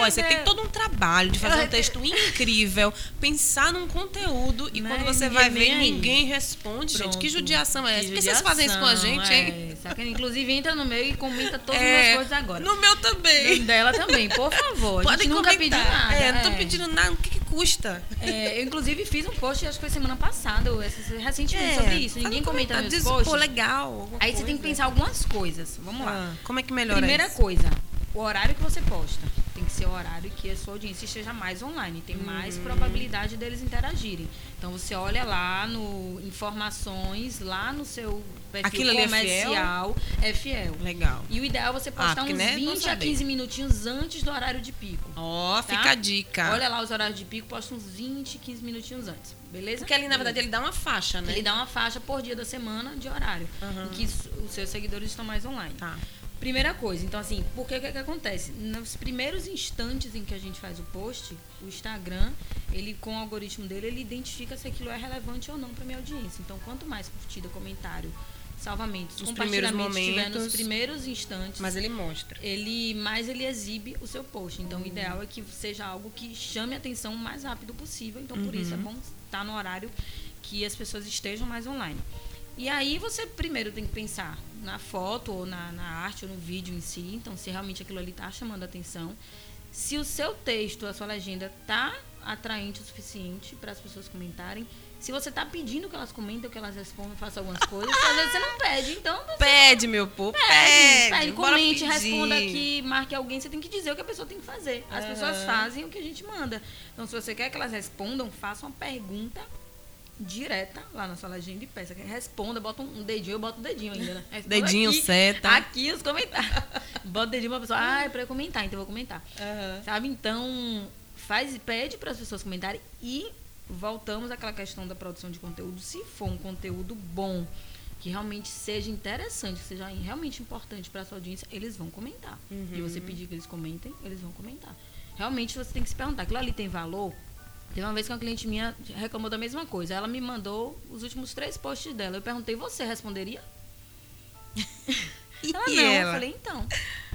olha, você tem todo um trabalho de fazer um texto incrível, pensar num conteúdo e Né? quando você Ninguém vai ver, ninguém responde, gente. Que Pronto. judiação é essa? Por que vocês fazem isso com a gente, hein? É? Inclusive, entra no meu e comenta todas as É, minhas coisas agora. No meu também. No dela também, por favor. Podem nunca comentar. pediu nada. É, não tô é. pedindo nada. O que, que custa? É, eu, inclusive, fiz um post, acho que foi semana passada, recentemente, sobre isso. Ninguém comenta meus diz, posts. Pô, legal. Aí você tem que pensar algumas coisas. Vamos lá. Ah, como é que melhora Primeira isso? coisa, o horário que você posta. Tem que ser o horário que a sua audiência esteja mais online, tem mais Uhum. probabilidade deles interagirem. Então você olha lá no informações, lá no seu perfil Aquilo ali é fiel? comercial, é fiel. Legal. E o ideal é você postar porque, uns né, bom 20 a saber. 15 minutinhos antes do horário de pico. Ó, tá? fica a dica. Olha lá os horários de pico, posta uns 20, 15 minutinhos antes. Beleza? Porque ali, na verdade, ele dá uma faixa, né? Ele dá uma faixa por dia da semana de horário, Aham. em que os seus seguidores estão mais online. Tá. Primeira coisa, então assim, porque o que, que acontece? Nos primeiros instantes em que a gente faz o post, o Instagram, ele com o algoritmo dele, ele identifica se aquilo é relevante ou não para minha audiência. Então, quanto mais curtida, comentário, salvamentos, Nos primeiros tiver nos momentos. primeiros instantes, Mas ele mostra. ele mais ele exibe o seu post. Então, o ideal é que seja algo que chame a atenção o mais rápido possível. Então, por isso é bom estar no horário que as pessoas estejam mais online. E aí você primeiro tem que pensar na foto ou na, na arte ou no vídeo em si. Então, se realmente aquilo ali está chamando a atenção. Se o seu texto, a sua legenda está atraente o suficiente para as pessoas comentarem. Se você está pedindo que elas comentem, que elas respondam, façam algumas coisas, às vezes você não pede. Então, Pede, meu povo. Pede, Pede. pede, comente, responda aqui, marque alguém. Você tem que dizer o que a pessoa tem que fazer. As Aham. pessoas fazem o que a gente manda. Então, se você quer que elas respondam, faça uma pergunta direta lá na sua legenda e peça que responda, bota um dedinho, eu boto o dedinho ainda, né? Responda Dedinho, aqui, seta. Aqui os comentários. Bota o dedinho pra pessoa, ah, é pra eu comentar, então eu vou comentar. Aham. Sabe? Então, faz, pede para as pessoas comentarem e voltamos àquela questão da produção de conteúdo. Se for um conteúdo bom, que realmente seja interessante, que seja realmente importante para sua audiência, eles vão comentar. E você pedir que eles comentem, eles vão comentar. Realmente você tem que se perguntar, aquilo ali tem valor? Teve uma vez que uma cliente minha reclamou da mesma coisa. Ela me mandou os últimos três posts dela. Eu perguntei, você responderia? Ela não. ela? Eu falei, então.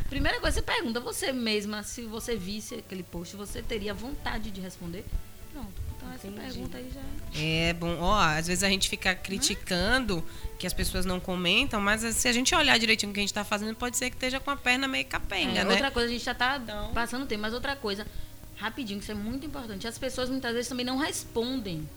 Primeira coisa, você pergunta você mesma, se você visse aquele post, você teria vontade de responder? Pronto. Então essa pergunta aí já é. É bom, ó, às vezes a gente fica criticando que as pessoas não comentam, mas se a gente olhar direitinho o que a gente tá fazendo, pode ser que esteja com a perna meio capenga, É, né? Outra coisa, a gente já tá Então- passando tempo, mas outra coisa, rapidinho, que isso é muito importante. As pessoas muitas vezes também não respondem.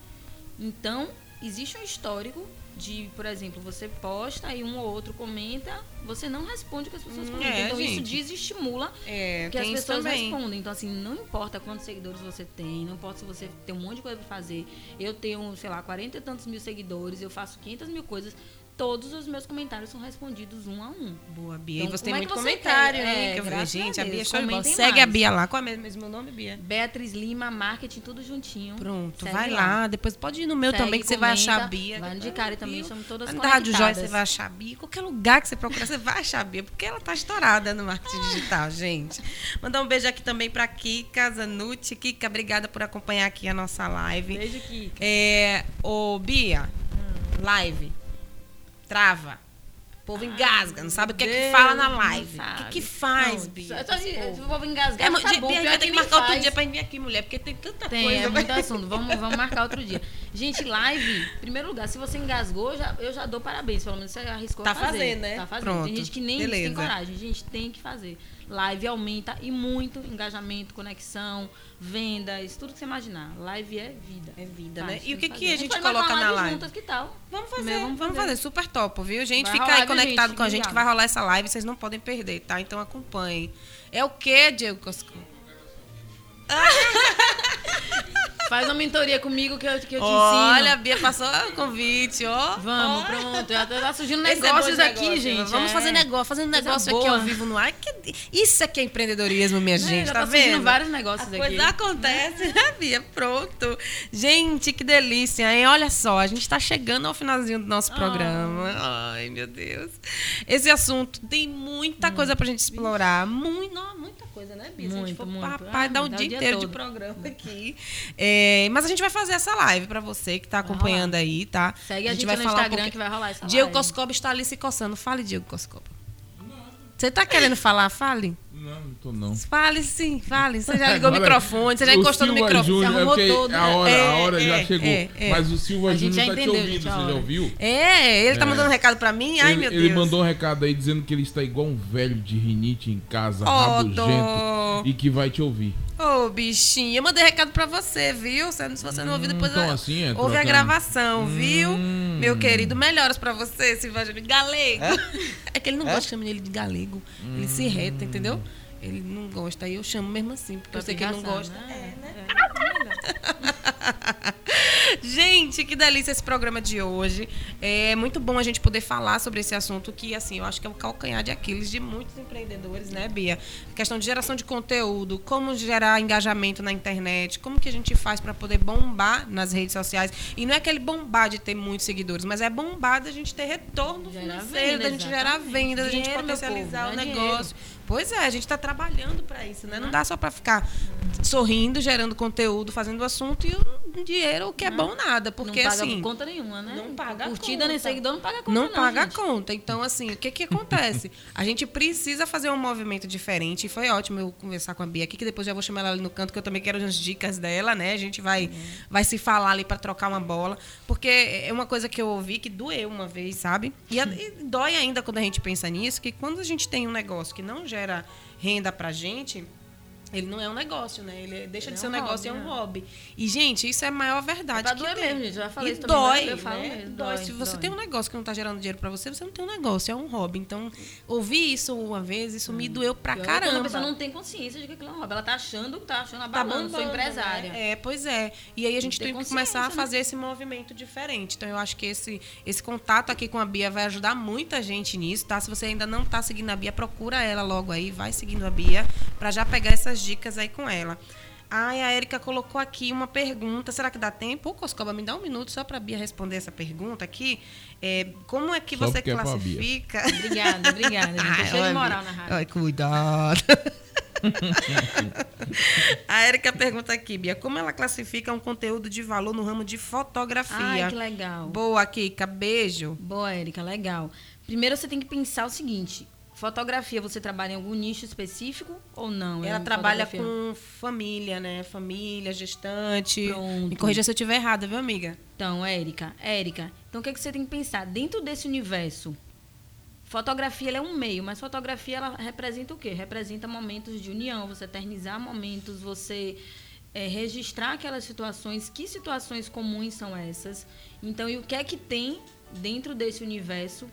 Então, existe um histórico de, por exemplo, você posta e um ou outro comenta, você não responde o que as pessoas comentam. é, então, isso gente. desestimula É, que as isso pessoas respondem. Então, assim, não importa quantos seguidores você tem, não importa se você tem um monte de coisa pra fazer. Eu tenho, sei lá, 40 e tantos mil seguidores, eu faço 500 mil coisas. Todos os meus comentários são respondidos um a um. Boa, Bia. Então, e você tem como é muito você comentário, hein? É, que eu falei, gente, a Bia é show de Segue a. Bia lá. Qual é mesmo nome, Bia? Beatriz Lima, marketing, tudo juntinho. Pronto, Segue vai lá. Depois pode ir no meu Segue, também, que você vai achar a Bia. Vai no de cara também, estamos todas na Rádio Joia, conectadas. você vai achar a Bia. Qualquer lugar que você procurar, você vai achar a Bia, porque ela tá estourada no marketing digital, gente. Mandar um beijo aqui também pra Kika Zanucci. Kika, obrigada por acompanhar aqui a nossa live. Beijo, Kika. É, ô, Bia, live. Trava. O povo engasga, não sabe o que é que Deus, fala na live. O que, que faz, Não, Bia? Só, se o povo engasgar, É, tá bom. Bia, que marcar outro faz. dia pra vir aqui, mulher, porque tem tanta Tem, coisa. é muito assunto. Vamos, vamos marcar outro dia. Gente, live, em primeiro lugar, se você engasgou, já, eu já dou parabéns. Pelo menos você arriscou Tá a fazer. fazendo, né? Tá fazendo. Pronto, Tem gente que nem tem coragem. Gente, tem que fazer. Live aumenta e muito engajamento, conexão, vendas, tudo que você imaginar. Live é vida. É vida, Faz, né? E o que, que a gente coloca na live juntas, que tal? Vamos fazer, Meu, vamos, vamos fazer. fazer. Super top, viu? Gente, Vai fica aí conectado gente? com a gente que vai rolar essa live, vocês não podem perder, tá? Então acompanhem. É o quê, Diego Cosco? Faz uma mentoria comigo que eu, que eu te Olha, a ensino. Bia passou o convite, ó. Vamos, Ó. pronto. Já tá surgindo Esse é bom negócios de aqui, negócio, gente. Vamos é. fazer negócio, fazendo negócio aqui ao vivo no ar. Que- Isso aqui é empreendedorismo, minha É, gente, já tá, tá surgindo vendo? vários negócios A aqui. coisa acontece, né, Bia? Pronto. Gente, que delícia, hein? Olha só, a gente tá chegando ao finalzinho do Ah. nosso programa. Ai, meu Deus. Esse assunto tem muita coisa pra gente explorar. Muito, não, muita coisa, né, Bia? Se a gente Muito, for muito. rapaz, Ah, dá um dia, dia inteiro de todo. programa aqui. É, mas a gente vai fazer essa live pra você que tá acompanhando aí, tá? Segue a gente vai no falar Instagram que vai rolar essa Diego live. Coscoba está ali se coçando. Fale, Diego Coscoba. Você tá querendo falar? Fale. Não, não tô não. Fale sim, fale. Você já ligou o microfone, você já encostou no Silva microfone. Júnior, você é arrumou porque todo. A hora, É, a hora já é, chegou. é, é. Mas o Silva Júnior já tá te entendeu, ouvindo, gente, você já ouviu? É, ele tá É. mandando um recado pra mim. Ai, ele, meu ele Deus. mandou um recado aí dizendo que ele está igual um velho de rinite em casa, Oh, rabugento, dó. e que vai te ouvir. Ô, bichinho, eu mandei recado pra você, viu? Se se você não ouviu, depois então eu- assim, é, ouve a gravação, viu? Hum. Meu querido, melhoras pra você, Silva Júnior. Galego. É? que ele não gosta de chamar ele de galego. Ele se reta, entendeu? Ele não gosta, aí eu chamo mesmo assim, porque eu sei que ele não gosta. Né? É, né? Gente, que delícia esse programa de hoje. É muito bom a gente poder falar sobre esse assunto que, assim, eu acho que é o calcanhar de Aquiles de muitos empreendedores, né, Bia? A questão de geração de conteúdo, como gerar engajamento na internet, como que a gente faz para poder bombar nas redes sociais. E não é aquele bombar de ter muitos seguidores, mas é bombar da gente ter retorno Gerar financeiro, venda, da gente gerar exatamente. venda, da gente Dinheiro, potencializar povo, o negócio. Pois é, a gente está trabalhando para isso, né? Não dá só para ficar sorrindo, gerando conteúdo, fazendo assunto e o dinheiro, o que é bom nada, porque não paga assim, conta nenhuma, né? não paga Curtida conta. nem seguidor não paga conta não não, paga gente. conta. Então, assim, o que que acontece? A gente precisa fazer um movimento diferente. E foi ótimo eu conversar com a Bia aqui, que depois já vou chamar ela ali no canto, que eu também quero umas dicas dela, né? A gente vai, vai se falar ali para trocar uma bola. Porque é uma coisa que eu ouvi que doeu uma vez, sabe? E, a- e dói ainda quando a gente pensa nisso, que quando a gente tem um negócio que não gera renda pra gente. Ele não é um negócio, né? Ele deixa Ele de é ser um negócio, hobby, é um né? hobby. E, gente, isso é a maior verdade. É pra doer tem. mesmo, gente. Eu já falei e isso também, dói, né? Eu falo né? mesmo, Dói. dói, Se você dói. tem um negócio que não tá gerando dinheiro pra você, você não tem um negócio, é um hobby. Então, ouvir isso uma vez, isso me doeu pra Pior é quando a caramba. pessoa não tem consciência de que aquilo é um hobby. Ela tá achando, tá achando a Tá balando, sou bombando, empresária. né? É, pois é. E aí a gente Tem tem que começar a consciência, né? fazer esse movimento diferente. Então eu acho que esse, esse contato aqui com a Bia vai ajudar muita gente nisso, tá? Se você ainda não tá seguindo a Bia, procura ela logo aí, vai seguindo a Bia, pra já pegar essas dicas aí com ela. Ai, a Erika colocou aqui uma pergunta. Será que dá tempo? Ô, Coscoba, me dá um minuto só pra Bia responder essa pergunta aqui. É, como é que Só você é classifica. Obrigada, obrigada, gente. Ai, cheia de moral na rádio. Ai, cuidado. A Erika pergunta aqui, Bia, como ela classifica um conteúdo de valor no ramo de fotografia? Ai, que legal. Boa, Kika, beijo. Boa, Érica, legal. Primeiro você tem que pensar o seguinte: fotografia, você trabalha em algum nicho específico ou não? Ela trabalha fotografia? com família, né? Família, gestante. Pronto. Me corrija se eu estiver errada, viu, amiga? Então, Érica, Érica, então o que, é que você tem que pensar? Dentro desse universo, fotografia é um meio, mas fotografia ela representa o quê? Representa momentos de união, você eternizar momentos, você é, registrar aquelas situações. Que situações comuns são essas? Então, e o que é que tem dentro desse universo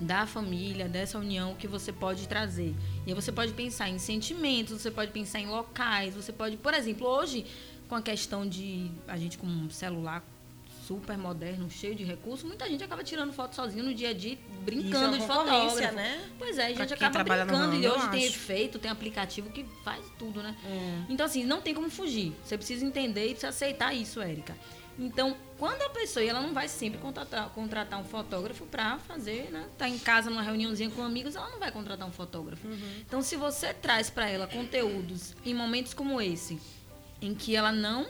da família, dessa união que você pode trazer. E aí você pode pensar em sentimentos, você pode pensar em locais, você pode, por exemplo, hoje com a questão de a gente com um celular super moderno, cheio de recursos, muita gente acaba tirando foto sozinho no dia a dia, brincando Isso é de fotógrafo. né? Pois é, a gente acaba brincando e hoje tem acho. efeito, tem aplicativo que faz tudo, né? É. Então, assim, não tem como fugir. Você precisa entender e precisa aceitar isso, Érica. Então, quando a pessoa, e ela não vai sempre contratar, contratar um fotógrafo para fazer, né? Tá em casa numa reuniãozinha com amigos, ela não vai contratar um fotógrafo. Então, se você traz para ela conteúdos em momentos como esse, em que ela não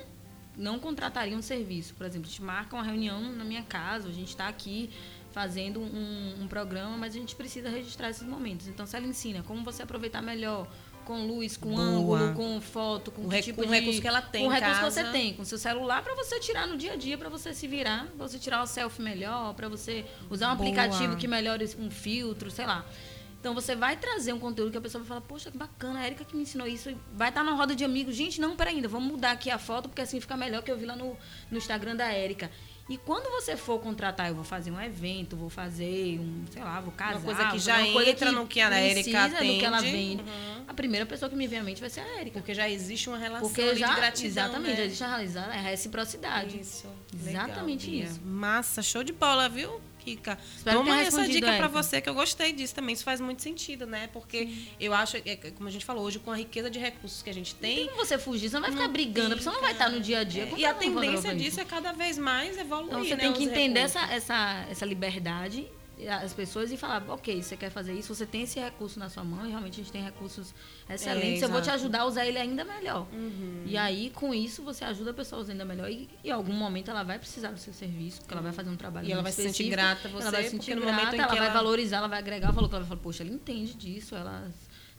não contrataria um serviço, por exemplo, a gente marca uma reunião na minha casa, a gente está aqui fazendo um, um programa, mas a gente precisa registrar esses momentos. Então, se ela ensina como você aproveitar melhor com luz, com Boa. ângulo, com foto, com recu- tipo de- recurso que ela tem com recurso que você tem, com seu celular para você tirar no dia a dia, para você se virar, pra você tirar o selfie melhor, para você usar um Boa. aplicativo que melhore um filtro, sei lá. Então você vai trazer um conteúdo que a pessoa vai falar, poxa, que bacana, a Erika que me ensinou isso. Vai estar na roda de amigos. Gente, não, peraí, ainda, vamos mudar aqui a foto, porque assim fica melhor que eu vi lá no, no Instagram da Erika. E quando você for contratar, eu vou fazer um evento, vou fazer um, sei lá, vou casar. coisa que vou já fazer uma coisa entra no que a Erika no que ela vende. A primeira pessoa que me vem à mente vai ser a Erika. Porque já existe uma relação Porque já, de gratidão, exatamente, né? já existe a a reciprocidade. Isso. Exatamente Bia. isso. Massa, show de bola, viu, Kika? Espero Toma essa dica pra Érica. você, que eu gostei disso também. Isso faz muito sentido, né? Porque eu acho, é, como a gente falou hoje, com a riqueza de recursos que a gente Não tem. como você fugir, você não vai ficar Não brigando, a pessoa não vai estar no dia a dia. é, e a tendência disso é cada vez mais evoluir. Então você né, tem que entender recursos. essa, essa, essa liberdade as pessoas e falar, ok, você quer fazer isso, você tem esse recurso na sua mão e realmente a gente tem recursos excelentes, eu vou te ajudar a usar ele ainda melhor. E aí, com isso, você ajuda a pessoa a usar ainda melhor e em algum momento ela vai precisar do seu serviço, porque ela vai fazer um trabalho E ela vai se sentir grata a ela você, vai se porque sentir no grata, ela que vai ela- valorizar, ela vai agregar, falou que ela vai falar, poxa, ela entende disso, ela,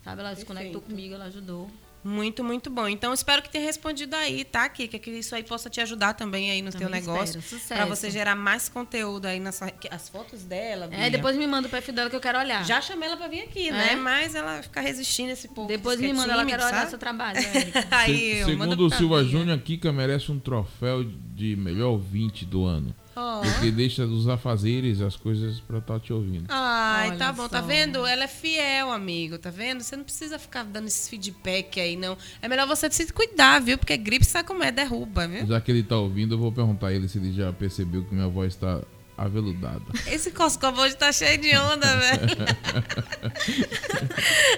sabe, ela se Perfeito. conectou comigo, ela ajudou. Muito, muito bom. Então, espero que tenha respondido aí, tá, Kika? Que isso aí possa te ajudar também aí no teu Também negócio. espero. Sucesso. Pra você gerar mais conteúdo aí na sua... que- As fotos dela, É, depois me manda o perfil dela que eu quero olhar. Já chamei ela pra vir aqui, É? né? Mas ela fica resistindo esse povo. Depois me é manda, ela quero olhar seu trabalho, Érica. aí, Se- segundo o Silva. Júnior, a Kika merece um troféu de melhor ouvinte do ano. Oh. Porque deixa dos afazeres as coisas pra estar te ouvindo. Ai, Olha tá bom, tá só. vendo? Ela é fiel, amigo, tá vendo? Você não precisa ficar dando esses feedback aí, não. É melhor você se cuidar, viu? Porque gripe sabe como é, derruba, viu? Já que ele tá ouvindo, eu vou perguntar a ele se ele já percebeu que minha voz tá aveludada. Esse Coscovo hoje tá cheio de onda, velho.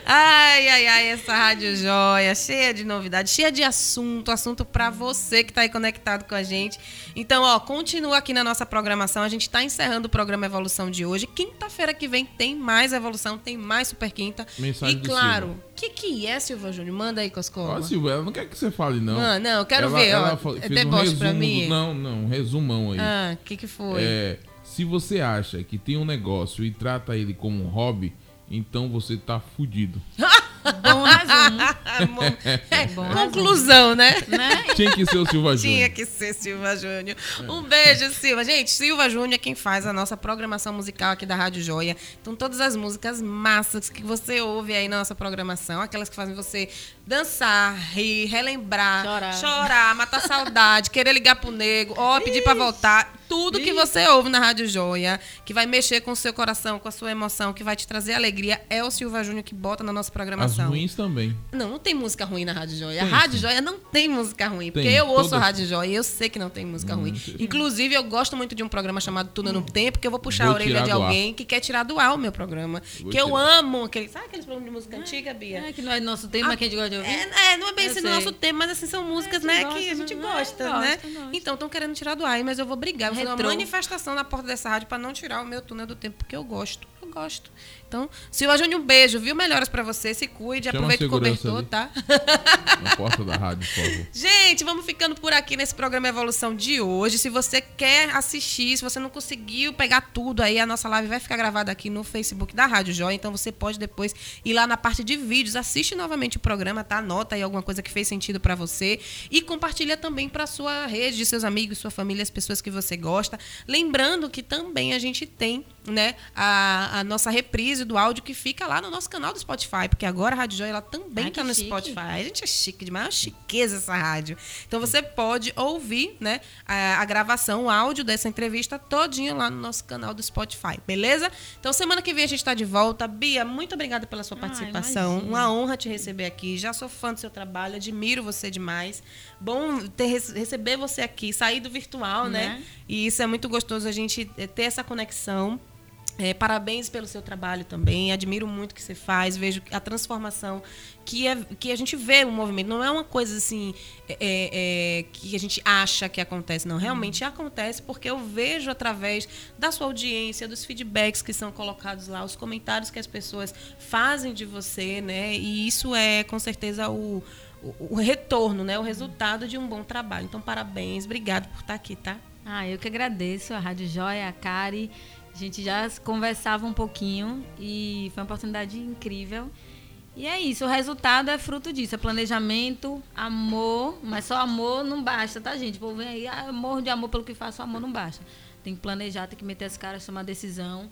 ai, ai, ai, essa rádio joia, cheia de novidade, cheia de assunto, assunto pra você que tá aí conectado com a gente. Então, ó, continua aqui na nossa programação. A gente tá encerrando o programa Evolução de hoje. Quinta-feira que vem tem mais Evolução, tem mais Super Quinta. Mensagem e claro, Silva. o que que é, Silva Júnior? Manda aí, Coscovo. Ó, Silvia, ela não quer que você fale, não. Mano, não, eu quero Ela- ver, ela ó. É fez um deboche pra resumo mim? do- não, não, um resumão aí. Ah, o que que foi? É, se você acha que tem um negócio e trata ele como um hobby, então você tá fudido. Bom resumo. É, Bom conclusão, né? né? Tinha que ser o Silva Tinha Júnior. que ser Silva Júnior. Um beijo, Silva. Gente, Silva Júnior é quem faz a nossa programação musical aqui da Rádio Joia. Então, todas as músicas massas que você ouve aí na nossa programação, aquelas que fazem você dançar, rir, relembrar, Chorar. chorar, matar saudade, querer ligar pro nego, ó, pedir pra voltar. Tudo que você ouve na Rádio Joia, que vai mexer com o seu coração, com a sua emoção, que vai te trazer alegria, é o Silva Júnior que bota na nossa As programação. ruins também. Não, não tem música ruim na Rádio Joia. A Tem, Rádio sim. Joia não tem música ruim. Porque Tem, eu ouço a todas- Rádio Joia e eu sei que não tem música ruim. Inclusive, eu gosto muito de um programa chamado Tudo no Tempo, que eu vou puxar Vou a orelha de alguém que quer tirar do ar o meu programa. Vou que eu tirar. amo. Aquele, sabe aqueles programas de música antiga, Bia? É que não é nosso tema que a gente gosta de ouvir. É, é, não é bem Eu esse nosso tema, mas assim, são músicas, a né, gente que a gosta, gente né? gosta, É, né? gosta, gosta. Então, estão querendo tirar do ar, mas eu vou brigar. Vou fazer uma Retrô. manifestação na porta dessa rádio pra não tirar o meu túnel do tempo, porque eu gosto. Eu gosto. Então, Silva Júnior, um beijo, viu? Melhoras pra você. Se cuide, Chama aproveita o cobertor, ali. tá? Na porta da rádio, por favor. Gente, vamos ficando por aqui nesse programa Evolução de hoje. Se você quer assistir, se você não conseguiu pegar tudo aí, a nossa live vai ficar gravada aqui no Facebook da Rádio Joia. Então você pode depois ir lá na parte de vídeos, assiste novamente o programa, tá? Anota aí alguma coisa que fez sentido pra você e compartilha também pra sua rede, de seus amigos, sua família, as pessoas que você gosta. Lembrando que também a gente tem, né, a, a nossa reprise do áudio que fica lá no nosso canal do Spotify, porque agora a Rádio Joia ela também tá que no chique. Spotify. A gente é chique demais, é uma chiqueza essa rádio. Então você pode ouvir, né, a, a gravação, o áudio dessa entrevista todinho lá no nosso canal do Spotify, beleza? Então semana que vem a gente tá de volta. Bia, muito obrigada pela sua Ah, participação. Uma honra te receber aqui. Já sou fã do seu trabalho, admiro você demais. Bom ter, rece- receber você aqui, sair do virtual, né? Né? E isso é muito gostoso a gente eh, ter essa conexão. É, parabéns pelo seu trabalho também. Admiro muito o que você faz. Vejo a transformação que, é, que a gente vê no movimento. Não é uma coisa assim é, é, que a gente acha que acontece. Não, realmente acontece porque eu vejo através da sua audiência, dos feedbacks que são colocados lá, os comentários que as pessoas fazem de você, né? E isso é com certeza o, o, o retorno, né? O resultado de um bom trabalho. Então, parabéns. Obrigado por estar aqui, tá? Ah, eu que agradeço a Rádio Joia, a Kari. A gente já conversava um pouquinho e foi uma oportunidade incrível. E é isso, o resultado é fruto disso, é planejamento, amor, mas só amor não basta, tá, gente? O povo vem aí, ah, eu morro de amor pelo que faço, amor não basta. Tem que planejar, tem que meter as caras, tomar decisão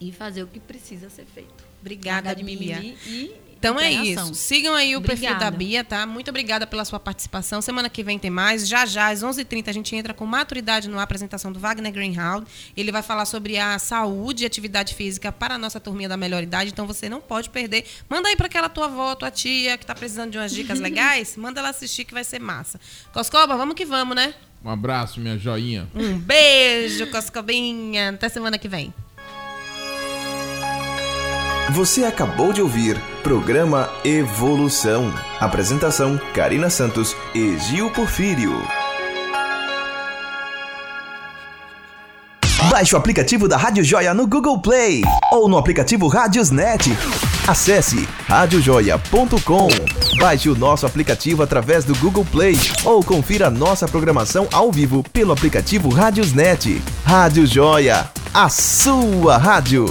e fazer o que precisa ser feito. Obrigada, Bia. mimimi e Então é isso. Sigam aí o perfil da Obrigada. Bia, tá? Muito obrigada pela sua participação. Semana que vem tem mais. Já já, às 11h30, a gente entra com maturidade no apresentação do Wagner Greenhalgh. Ele vai falar sobre a saúde e atividade física para a nossa turminha da melhor idade. Então você não pode perder. Manda aí para aquela tua avó, tua tia, que tá precisando de umas dicas legais. Manda ela assistir que vai ser massa. Coscoba, vamos que vamos, né? Um abraço, minha joinha. Um beijo, Coscobinha. Até semana que vem. Você acabou de ouvir Programa Evolução. Apresentação: Karina Santos e Gil Porfírio. Baixe o aplicativo da Rádio Joia no Google Play ou no aplicativo Rádiosnet. Acesse radiojoia.com. Baixe o nosso aplicativo através do Google Play ou confira nossa programação ao vivo pelo aplicativo Rádiosnet. Rádio Joia, a sua rádio.